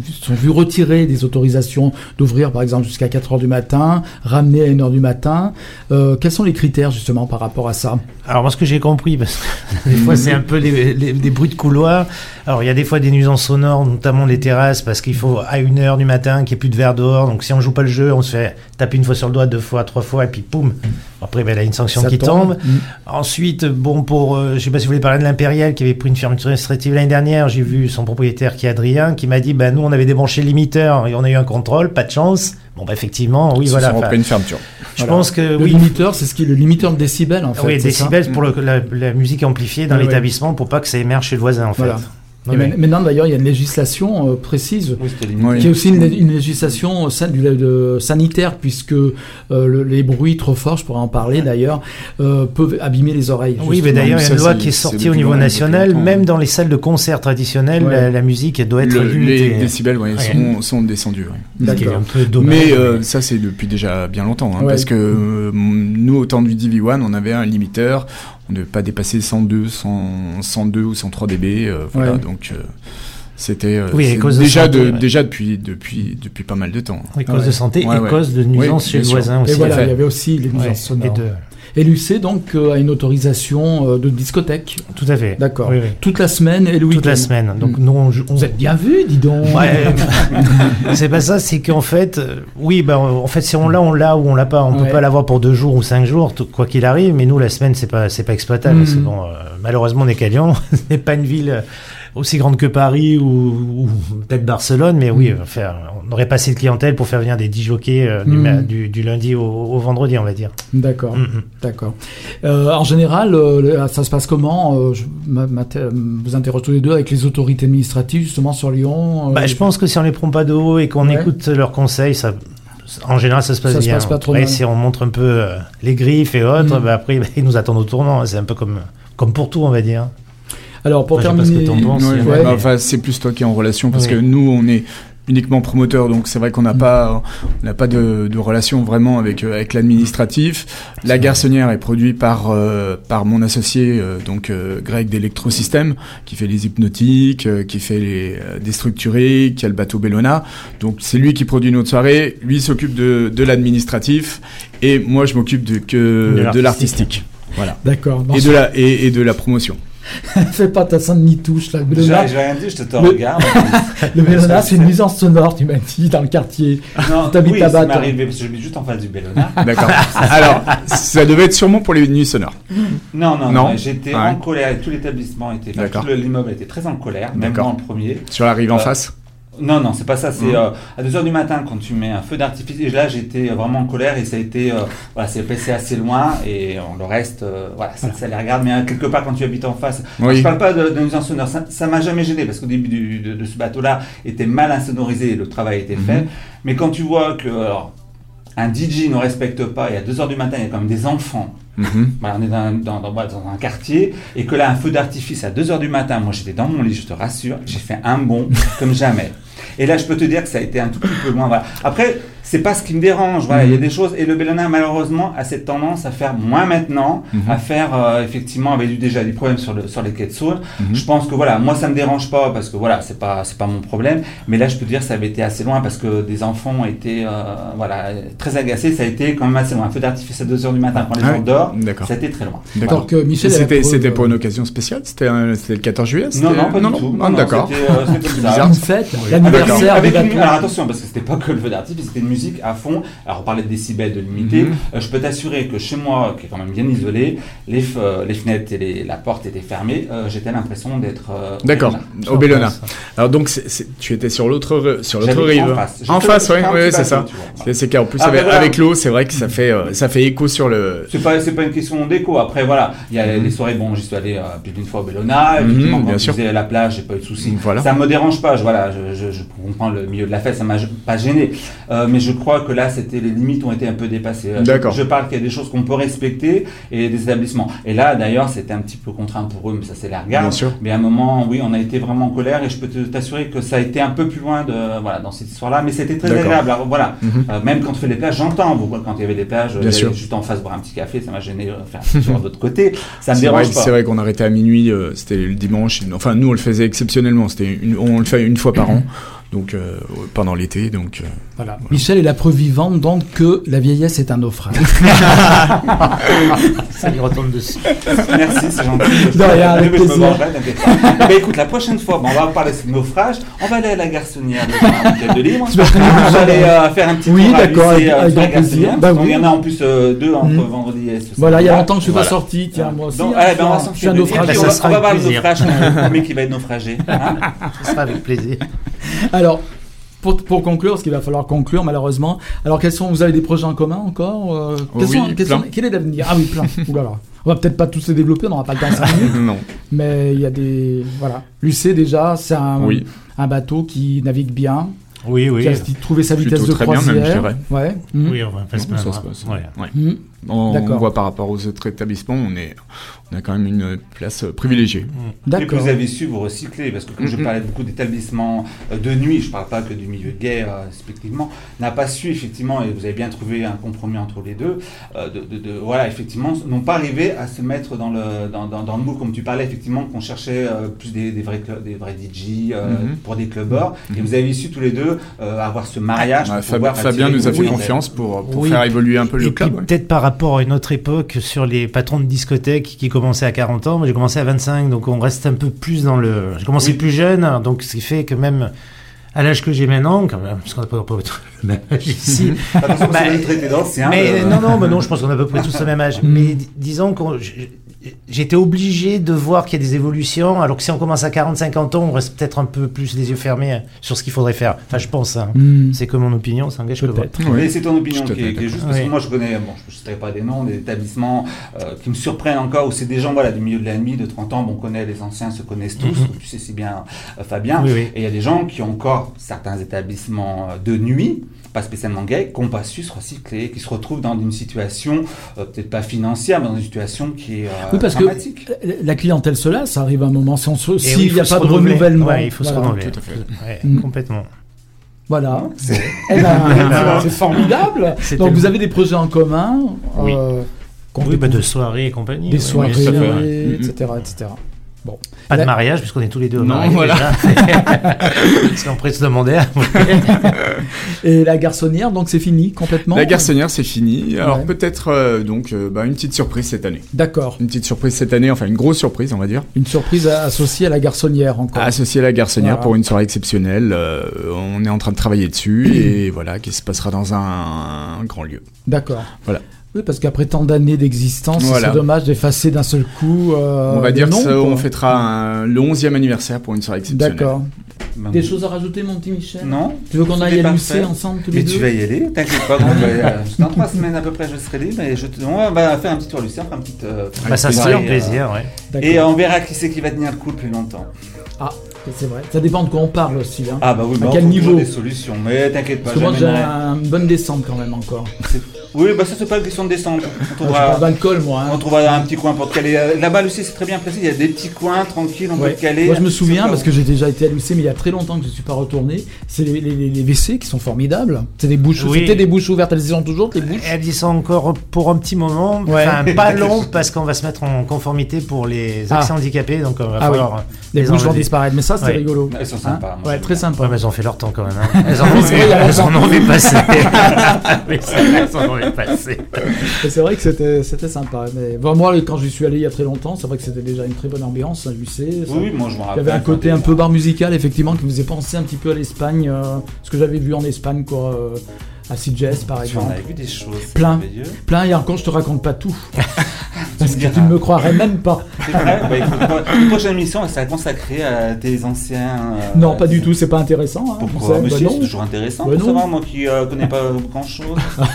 Speaker 2: sont vus retirer des autorisations d'ouvrir par exemple jusqu'à 4 heures du matin, ramener à 1 heure du matin, euh, quels sont les critères justement par rapport à ça?
Speaker 5: Alors moi ce que j'ai compris, parce que des fois c'est un peu des bruits de couloir. Alors il y a des fois des nuisances sonores, notamment les terrasses, parce qu'il faut à une heure du matin qu'il n'y ait plus de verre dehors. Donc si on joue pas le jeu, on se fait taper une fois sur le doigt, deux fois, trois fois, et puis poum. Après ben, il y a une sanction
Speaker 2: Ça
Speaker 5: qui tombe.
Speaker 2: Mm.
Speaker 5: Ensuite, bon pour, euh, je sais pas si vous voulez parler de l'Impérial qui avait pris une fermeture administrative l'année dernière. J'ai vu son propriétaire qui est Adrien qui m'a dit, bah nous on avait débranché le limiteur et on a eu un contrôle, pas de chance. Bon bah effectivement, oui
Speaker 4: Ils se
Speaker 5: voilà. Enfin,
Speaker 4: repris une fermeture.
Speaker 5: je
Speaker 2: Voilà.
Speaker 5: pense que
Speaker 2: Le
Speaker 5: oui.
Speaker 2: limiteur, c'est ce qui est le limiteur de décibels en fait.
Speaker 5: Oui, décibels pour le- la, la musique amplifiée dans
Speaker 2: ouais.
Speaker 5: l'établissement pour pas que ça émerge chez le voisin en fait.
Speaker 2: Et maintenant d'ailleurs, il y a une législation euh, précise
Speaker 3: Oui.
Speaker 4: Oui.
Speaker 2: qui est aussi une, une législation san- du- de- sanitaire puisque euh, le- les bruits trop forts, je pourrais en parler d'ailleurs, euh, peuvent abîmer les oreilles.
Speaker 5: Oui, mais d'ailleurs, il y a une loi qui est sortie au niveau national, même dans les salles de concert traditionnelles,
Speaker 2: Ouais.
Speaker 5: la, la musique doit être
Speaker 4: Le-
Speaker 5: limitée.
Speaker 4: les décibels ouais,
Speaker 5: Ouais.
Speaker 4: sont, sont descendus. ouais. Mais euh, ça, c'est depuis déjà bien longtemps. hein,
Speaker 2: Ouais.
Speaker 4: Parce que euh, nous, au temps du DV1, on avait un limiteur. On ne devait pas dépasser 102, 100, 102 ou 103 dB. euh, voilà,
Speaker 2: Ouais.
Speaker 4: Donc euh, c'était euh,
Speaker 5: Oui, de
Speaker 4: déjà,
Speaker 5: santé,
Speaker 4: de,
Speaker 5: ouais.
Speaker 4: déjà depuis, depuis, depuis pas mal de temps.
Speaker 5: Oui, cause
Speaker 2: Ouais.
Speaker 5: de santé
Speaker 4: Ouais,
Speaker 5: et
Speaker 4: ouais.
Speaker 5: cause de nuisance
Speaker 4: Oui,
Speaker 5: chez le voisin
Speaker 2: Et
Speaker 5: aussi.
Speaker 2: voilà,
Speaker 4: fait.
Speaker 2: il y avait aussi les
Speaker 5: Ouais,
Speaker 2: nuisances
Speaker 5: et
Speaker 2: sonores.
Speaker 5: de-
Speaker 2: Et l'UC donc euh, a une autorisation euh, de discothèque.
Speaker 5: Tout à fait.
Speaker 2: D'accord.
Speaker 5: Oui, oui.
Speaker 2: Toute la semaine et le week-end.
Speaker 5: Toute la semaine. Donc
Speaker 2: Mm.
Speaker 5: nous, on, on-
Speaker 2: Vous êtes bien vu, dis donc.
Speaker 5: Ouais, c'est pas ça, c'est qu'en fait, euh, oui, ben, en fait, si on l'a, on l'a ou on l'a pas. On
Speaker 2: Ouais.
Speaker 5: peut pas l'avoir pour deux jours ou cinq jours, tout- quoi qu'il arrive. Mais nous, la semaine, c'est pas, c'est pas exploitable.
Speaker 2: Mhm.
Speaker 5: parce que bon, euh, malheureusement, on est qu'à Lyon. Ce n'est pas une ville euh, aussi grande que Paris ou, ou peut-être Barcelone. Mais oui, faire, on aurait pas assez de clientèle pour faire venir des 10 jockeys euh, du, ma- du, du lundi au, au vendredi, on va dire.
Speaker 2: D'accord,
Speaker 5: Mhm.
Speaker 2: d'accord. Euh, en général, euh, ça se passe comment je m'a- vous interroge tous les deux avec les autorités administratives justement sur Lyon.
Speaker 5: Bah, je pense que si on les prend pas de haut et qu'on
Speaker 2: Ouais.
Speaker 5: écoute leurs conseils, ça, en général, ça se passe
Speaker 2: Ça se
Speaker 5: bien.
Speaker 2: passe pas trop
Speaker 5: Après,
Speaker 2: mal.
Speaker 5: si on montre un peu les griffes et autres, bah, après, bah, ils nous attendent au tournant. C'est un peu comme Comme pour tout, on va dire.
Speaker 2: Alors pour
Speaker 5: Enfin,
Speaker 2: terminer,
Speaker 5: penses,
Speaker 4: Ouais,
Speaker 2: ouais.
Speaker 4: bah, enfin, c'est plus toi qui es en relation parce que nous, on est uniquement promoteur, donc c'est vrai qu'on n'a pas, on n'a pas de, de relation vraiment avec euh, avec l'administratif. La garçonnière est produite par euh, par mon associé, euh, donc euh, Greg d'Electrosystème, qui fait les hypnotiques, euh, qui fait les euh, déstructurés, qui a le bateau Bellona. Donc c'est lui qui produit notre soirée. Lui s'occupe de de l'administratif et moi je m'occupe de que
Speaker 5: De l'artistique.
Speaker 4: Voilà.
Speaker 2: D'accord.
Speaker 4: Et de la et, et de la promotion.
Speaker 2: Fais pas ta Saint-Denis touche là. Le
Speaker 3: J'ai rien dit, je te, te
Speaker 2: Le-
Speaker 3: regarde.
Speaker 2: le Bellona, c'est une nuisance sonore, tu m'as dit, dans le quartier.
Speaker 3: Non,
Speaker 2: T'habites
Speaker 3: oui, arrivé parce que j'habite juste en face du Bellona.
Speaker 4: D'accord. Alors, ça devait être sûrement pour les nuits sonores.
Speaker 3: Non, non,
Speaker 4: Non.
Speaker 3: non. J'étais
Speaker 4: Ouais.
Speaker 3: en colère. Tout l'établissement était, enfin,
Speaker 4: D'accord.
Speaker 3: tout le- l'immeuble était très en colère, même
Speaker 4: D'accord.
Speaker 3: moi en premier.
Speaker 4: Sur la rive en
Speaker 3: Euh,
Speaker 4: face
Speaker 3: Non, non, c'est pas ça. C'est
Speaker 4: Mhm.
Speaker 3: euh, à 2h du matin quand tu mets un feu d'artifice. Et là, j'étais vraiment en colère et ça a été. euh, voilà, c'est passé assez loin et euh, le reste, euh, voilà, ça, ça les regarde. Mais euh, quelque part, quand tu habites en face. Alors,
Speaker 4: Oui.
Speaker 3: je parle pas nuisance sonore. Ça m'a jamais gêné parce qu'au début du- de, de ce bateau-là était mal insonorisé et le travail était fait.
Speaker 4: Mhm.
Speaker 3: Mais quand tu vois que. alors, un DJ ne respecte pas et à 2h du matin, il y a quand même des enfants
Speaker 4: Mhm.
Speaker 3: voilà, on est dans, dans, dans- voilà, dans un quartier et que là, un feu d'artifice à 2h du matin, moi j'étais dans mon lit, je te rassure, j'ai fait un bond comme jamais. Et là, je peux te dire que ça a été un tout petit peu. Voilà. Après, c'est pas ce qui me dérange. Voilà, il y a des choses. Et le Bellona, malheureusement, a cette tendance à faire moins maintenant,
Speaker 4: Mhm.
Speaker 3: à faire euh, effectivement, avait eu déjà des problèmes sur, le, sur les quais de Saône.
Speaker 4: Mhm.
Speaker 3: Je pense que voilà, moi ça me dérange pas parce que voilà, c'est pas c'est pas mon problème. Mais là, je peux dire que ça avait été assez loin parce que des enfants ont été euh, voilà très agacés. Ça a été quand même assez loin. Un feu d'artifice à 2h du matin quand les
Speaker 4: Ah
Speaker 3: gens
Speaker 4: oui.
Speaker 3: dorment,
Speaker 4: D'accord.
Speaker 3: ça a été très loin.
Speaker 4: D'accord.
Speaker 2: Donc, Michel, elle a
Speaker 4: C'était
Speaker 2: preuve,
Speaker 4: c'était pour une occasion spéciale? C'était le 14 juillet?
Speaker 3: Non, non, pas du tout.
Speaker 4: Ah,
Speaker 3: Non, non,
Speaker 4: D'accord.
Speaker 3: c'était, euh,
Speaker 4: bizarre.
Speaker 2: Une fête,
Speaker 3: Avec,
Speaker 2: l'anniversaire
Speaker 3: avec une- alors attention, parce que c'était pas que le feu d'artifice, c'était une musique à fond. Alors on parlait de décibels, de limité.
Speaker 4: Mhm.
Speaker 3: Euh, je peux t'assurer que chez moi, qui est quand même bien isolé, les, euh, les fenêtres et les- la porte étaient fermées. Euh, J'étais l'impression d'être. euh,
Speaker 4: D'accord, au Bellona. Alors donc, tu étais sur l'autre re- sur l'autre rive.
Speaker 3: En face,
Speaker 4: En face, ouais, ouais, c'est ça.
Speaker 3: vois.
Speaker 4: C'est- qu'en plus
Speaker 3: Après,
Speaker 4: avec,
Speaker 3: voilà.
Speaker 4: avec l'eau, c'est vrai que ça fait ça fait écho sur le.
Speaker 3: C'est pas, c'est pas une question d'écho. Après, voilà, il y a
Speaker 4: Mhm.
Speaker 3: les soirées. Bon, j'y suis allé plus d'une fois au Bellona. Quand
Speaker 4: bien sûr.
Speaker 3: la plage, j'ai pas eu de soucis.
Speaker 4: Voilà.
Speaker 3: Ça me dérange pas. Je, voilà, je, je, je comprends le milieu de la fête, ça m'a pas gêné. Euh, mais je crois que là, c'était les limites ont été un peu dépassées. Euh, je- parle qu'il y a des choses qu'on peut respecter et des établissements. Et là, d'ailleurs, c'était un petit peu contraint pour eux, mais ça, c'est la regarde.
Speaker 4: Bien sûr.
Speaker 3: Mais à un moment, oui, on a été vraiment en colère et je peux t'assurer que ça a été un peu plus loin de, voilà, dans cette histoire-là. Mais c'était très agréable. Alors, voilà.
Speaker 4: Mhm.
Speaker 3: Euh, même quand tu fais les plages, j'entends. Quand il y avait des plages,
Speaker 4: Bien sûr.
Speaker 3: juste en face boire un petit café, ça m'a gêné. euh, tour de l'autre côté, ça me
Speaker 4: C'est vrai,
Speaker 3: dérange pas.
Speaker 4: c'est vrai qu'on arrêtait à minuit, euh, c'était le dimanche. Enfin, nous, on le faisait exceptionnellement. C'était on le fait une fois par an, donc euh, pendant l'été. Donc, euh,
Speaker 2: Voilà. Michel est la preuve vivante donc que la vieillesse est un naufrage.
Speaker 5: Ça lui retombe dessus.
Speaker 3: Merci, c'est gentil.
Speaker 2: De rien, avec
Speaker 3: Mais je me
Speaker 2: plaisir.
Speaker 3: Eh ben, écoute, la prochaine fois, bon, on va parler de naufrage. On va aller à la garçonnière de, de, de libre. On va aller euh, faire un petit
Speaker 2: Oui,
Speaker 3: tour à
Speaker 2: d'accord,
Speaker 3: euh, la garçonnière.
Speaker 2: Bah
Speaker 3: qu'il y en a en plus euh, deux entre
Speaker 2: Mhm.
Speaker 3: vendredi et ce
Speaker 2: Voilà, il y a longtemps que je suis
Speaker 3: Voilà.
Speaker 2: pas sorti. Tiens, moi aussi.
Speaker 3: Donc,
Speaker 2: hein,
Speaker 3: eh ben, on va
Speaker 2: suis un naufrage.
Speaker 3: On va- le
Speaker 5: plaisir.
Speaker 3: naufrage, le premier qui va être naufragé. hein.
Speaker 5: Ce sera avec plaisir.
Speaker 2: Alors, pour, pour conclure, parce qu'il va falloir conclure malheureusement. Alors, quels sont, vous avez des projets en commun encore euh, quels
Speaker 4: Oui,
Speaker 2: sont- quels
Speaker 4: plein.
Speaker 2: sont- Quel est l'avenir? Ah oui, plein. Ouh là là. On va peut-être pas tous les développer, on n'aura pas le temps de 5 minutes.
Speaker 4: non.
Speaker 2: Mais il y a des. Voilà. L'UC, déjà, c'est un,
Speaker 4: Oui.
Speaker 2: un bateau qui navigue bien,
Speaker 5: Oui, oui.
Speaker 2: qui a trouvé sa
Speaker 4: Plutôt
Speaker 2: vitesse de
Speaker 4: très bien, même, je dirais.
Speaker 2: Ouais. Mhm.
Speaker 5: Oui, on va pas se
Speaker 4: Non, ça
Speaker 5: plaindre.
Speaker 4: se passe.
Speaker 5: Ouais.
Speaker 4: Ouais.
Speaker 2: Mhm.
Speaker 4: On, voit par rapport aux autres établissements, on est, on a quand même une place euh, privilégiée.
Speaker 3: Et que vous avez su vous recycler, parce que comme je
Speaker 4: Mhm.
Speaker 3: parlais beaucoup d'établissements euh, de nuit, je ne parle pas que du milieu gay, euh, respectivement, n'a pas su effectivement, et vous avez bien trouvé un compromis entre les deux, euh, de, de- de- voilà, effectivement, n'ont pas arrivé à se mettre dans le, dans, dans, dans le moule, comme tu parlais, effectivement, qu'on cherchait euh, plus des, des vrais, clubs- des vrais DJ euh,
Speaker 4: Mhm.
Speaker 3: pour des clubbers, et vous avez su tous les deux euh, avoir ce mariage. Pour
Speaker 4: Fab-
Speaker 3: pouvoir
Speaker 4: Fabien nous a fait confiance pour, pour
Speaker 5: Oui.
Speaker 4: faire évoluer un peu
Speaker 5: Et
Speaker 4: le club. ouais.
Speaker 5: peut-être par rapport à une autre époque sur les patrons de discothèques qui commençaient à 40 ans, moi j'ai commencé à 25, donc on reste un peu plus dans le. J'ai commencé
Speaker 3: Oui.
Speaker 5: plus jeune, donc ce qui fait que même à l'âge que j'ai maintenant, quand même, parce qu'on n'a pas, pas le même âge ici. Bah, mais
Speaker 3: euh,
Speaker 5: non, non, mais non, je pense qu'on a à peu près tous le même âge.
Speaker 2: Mm.
Speaker 5: Mais di- disons que j'étais obligé de voir qu'il y a des évolutions, alors que si on commence à 40-50 ans, on reste peut-être un peu plus les yeux fermés hein, sur ce qu'il faudrait faire. Enfin, je pense. hein.
Speaker 2: Mhm.
Speaker 5: C'est que mon opinion, ça engage que le.
Speaker 4: Ouais.
Speaker 3: Mais c'est ton opinion qui est,
Speaker 4: fais
Speaker 3: qui est juste parce que
Speaker 5: Oui.
Speaker 3: moi je connais, bon, je ne citerai pas des noms, des établissements euh, qui me surprennent encore où c'est des gens voilà, du milieu de la nuit, de 30 ans, bon, on connaît, les anciens se connaissent tous,
Speaker 5: Mhm.
Speaker 3: tu sais si bien euh, Fabien,
Speaker 5: Oui, oui.
Speaker 3: et il y a des gens qui ont encore certains établissements euh, de nuit, pas spécialement gays, qui n'ont pas su se recycler, qui se retrouvent dans une situation, euh, peut-être pas financière, mais dans une situation qui est... euh,
Speaker 2: Oui, parce que la clientèle se lasse, ça arrive à un moment. S'il
Speaker 5: oui,
Speaker 2: n'y a pas de renouvellement.
Speaker 5: Ouais, il faut se renouveler.
Speaker 4: Tout à fait.
Speaker 5: Ouais,
Speaker 2: Mm.
Speaker 5: Complètement.
Speaker 2: Voilà. Eh ben, c'est formidable. Donc vous avez des projets en commun.
Speaker 5: Oui.
Speaker 2: euh, qu'on
Speaker 5: Oui, bah, de soirées et compagnie.
Speaker 2: des
Speaker 5: ouais.
Speaker 2: soirées, etc., etc. Bon.
Speaker 5: Pas de mariage, puisqu'on est tous les deux
Speaker 4: Non,
Speaker 5: mariés
Speaker 4: voilà.
Speaker 5: déjà. Qu'on pourrait se demander.
Speaker 2: Et la garçonnière, donc c'est fini complètement.
Speaker 4: La garçonnière, c'est fini. Alors
Speaker 2: Ouais.
Speaker 4: peut-être euh, donc euh, bah, une petite surprise cette année.
Speaker 2: D'accord.
Speaker 4: Une petite surprise cette année, enfin une grosse surprise, on va dire.
Speaker 2: Une surprise associée à la garçonnière encore.
Speaker 4: Associée à la garçonnière
Speaker 2: Voilà.
Speaker 4: pour une soirée exceptionnelle. Euh, on est en train de travailler dessus et voilà, qui se passera dans un, un grand lieu.
Speaker 2: D'accord.
Speaker 4: Voilà.
Speaker 2: Oui, parce qu'après tant d'années d'existence,
Speaker 4: Voilà.
Speaker 2: c'est dommage d'effacer d'un seul coup. euh,
Speaker 4: on va dire qu'on fêtera un- le 11e anniversaire pour une soirée exceptionnelle.
Speaker 2: D'accord.
Speaker 3: Ben,
Speaker 2: Des choses à rajouter, mon petit Michel?
Speaker 3: Non.
Speaker 2: Tu veux qu'on aille à l'UC ensemble tous les
Speaker 3: Mais
Speaker 2: deux?
Speaker 3: tu vas y aller, t'inquiète pas. euh, dans trois semaines à peu près, je serai libre. Et je te... On va faire un petit tour Lucien, faire un petit. euh,
Speaker 5: Bah, ça serait un
Speaker 3: euh,
Speaker 5: plaisir, ouais.
Speaker 3: Et on verra qui c'est qui va tenir le coup le plus longtemps.
Speaker 2: Ah, c'est vrai. Ça dépend de quoi on parle aussi. Hein.
Speaker 3: Ah bah oui,
Speaker 2: À
Speaker 3: bah,
Speaker 2: quel
Speaker 3: on
Speaker 2: niveau
Speaker 3: toujours des solutions. Mais t'inquiète pas.
Speaker 2: Parce que moi, j'ai un- une bonne descente quand même encore.
Speaker 3: Oui, bah ça c'est pas une question de descente. On
Speaker 2: Je
Speaker 3: trouvera,
Speaker 2: d'alcool, moi. hein.
Speaker 3: on trouvera un petit coin pour te caler. Euh, Là-bas, Lucie, c'est très bien placé. Il y a des petits coins tranquilles, on peut
Speaker 2: Ouais.
Speaker 3: te caler.
Speaker 2: Moi, je me souviens, parce que j'ai déjà été à l'UC, mais il y a très longtemps que je ne suis pas retourné. C'est les, les- les- les WC qui sont formidables. C'est des bouches,
Speaker 5: Oui.
Speaker 2: C'était des bouches ouvertes. Elles y sont toujours, les bouches.
Speaker 5: Elle dit ça encore pour un petit moment,
Speaker 2: Ouais.
Speaker 5: enfin pas long parce qu'on va se mettre en conformité pour les
Speaker 2: Ah.
Speaker 5: accès handicapés, donc on va
Speaker 2: Ah oui.
Speaker 5: falloir
Speaker 2: Les
Speaker 5: les
Speaker 2: bouches vont disparaître. Mais ça, c'était
Speaker 5: Ouais.
Speaker 2: rigolo.
Speaker 3: Elles sont
Speaker 2: Hein
Speaker 3: sympas. moi,
Speaker 2: ouais, très
Speaker 3: bien.
Speaker 2: sympa.
Speaker 5: Ouais, mais elles ont fait leur temps quand même. Hein. Elles en ont
Speaker 2: c'est
Speaker 5: vu, elles
Speaker 2: longtemps.
Speaker 5: en ont vu passer. C'est elles en ont vu passer.
Speaker 2: Et C'est vrai que c'était c'était sympa. Mais bon, moi, quand j'y suis allé il y a très longtemps, c'est vrai que c'était déjà une très bonne ambiance l'UC. Ça-
Speaker 3: Oui, oui, moi je me
Speaker 2: Il y
Speaker 3: rappelle.
Speaker 2: avait un côté un peu bar musical, effectivement, qui me faisait penser un petit peu à l'Espagne. euh, ce que j'avais vu en Espagne, quoi. euh, à Sitges, par
Speaker 3: Tu en
Speaker 2: exemple.
Speaker 3: avais vu des choses.
Speaker 2: Plein. Plein, et encore, je te raconte pas tout. Parce que tu ne me croirais même pas.
Speaker 3: C'est vrai Bah, écoute, Une prochaine émission, elle sera consacrée à tes anciens. euh,
Speaker 2: Non, pas du tout, c'est pas intéressant. hein,
Speaker 3: Pourquoi
Speaker 2: bah
Speaker 3: c'est toujours intéressant
Speaker 2: Bah
Speaker 3: pour
Speaker 2: non.
Speaker 3: savoir, moi qui euh, connais pas grand chose.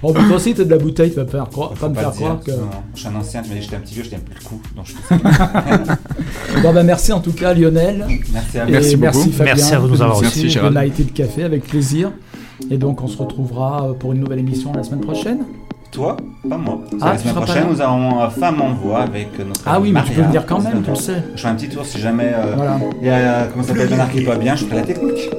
Speaker 2: Oh, mais toi aussi, t'as de la bouteille, tu vas me faire croire, pas me faire croire que.
Speaker 3: Je suis un ancien, tu m'as dit j'étais un petit vieux, je tiens plus le coup. Donc je fais ça.
Speaker 2: Bon, bah, merci en tout cas, Lionel.
Speaker 3: Merci à vous.
Speaker 4: Merci beaucoup.
Speaker 2: merci, Fabien,
Speaker 5: Merci à vous de nous avoir
Speaker 4: reçus. Merci,
Speaker 2: de
Speaker 4: Gérald.
Speaker 2: Nighted Café, avec plaisir. Et donc, on se retrouvera pour une nouvelle émission la semaine prochaine.
Speaker 3: Toi, pas moi.
Speaker 2: Ah,
Speaker 3: la semaine prochaine, nous avons euh, Femme en voix avec euh, notre.
Speaker 2: Ah oui, mais tu peux venir quand même, tu le sais.
Speaker 3: Je fais un petit tour si jamais. euh,
Speaker 2: Voilà.
Speaker 3: Il y a, comment ça s'appelle, Bernard qui est pas bien, je ferai la technique.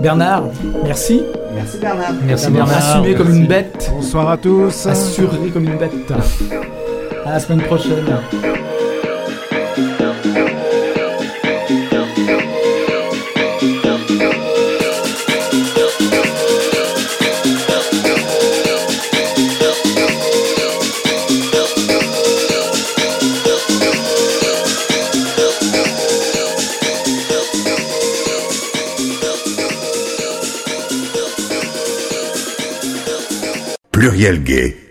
Speaker 2: Bernard, merci.
Speaker 3: Merci Bernard.
Speaker 5: Merci Bernard.
Speaker 2: assumé comme une bête.
Speaker 6: Bonsoir à tous.
Speaker 2: Assuré comme une bête. À la semaine prochaine.
Speaker 1: Pluriel Gay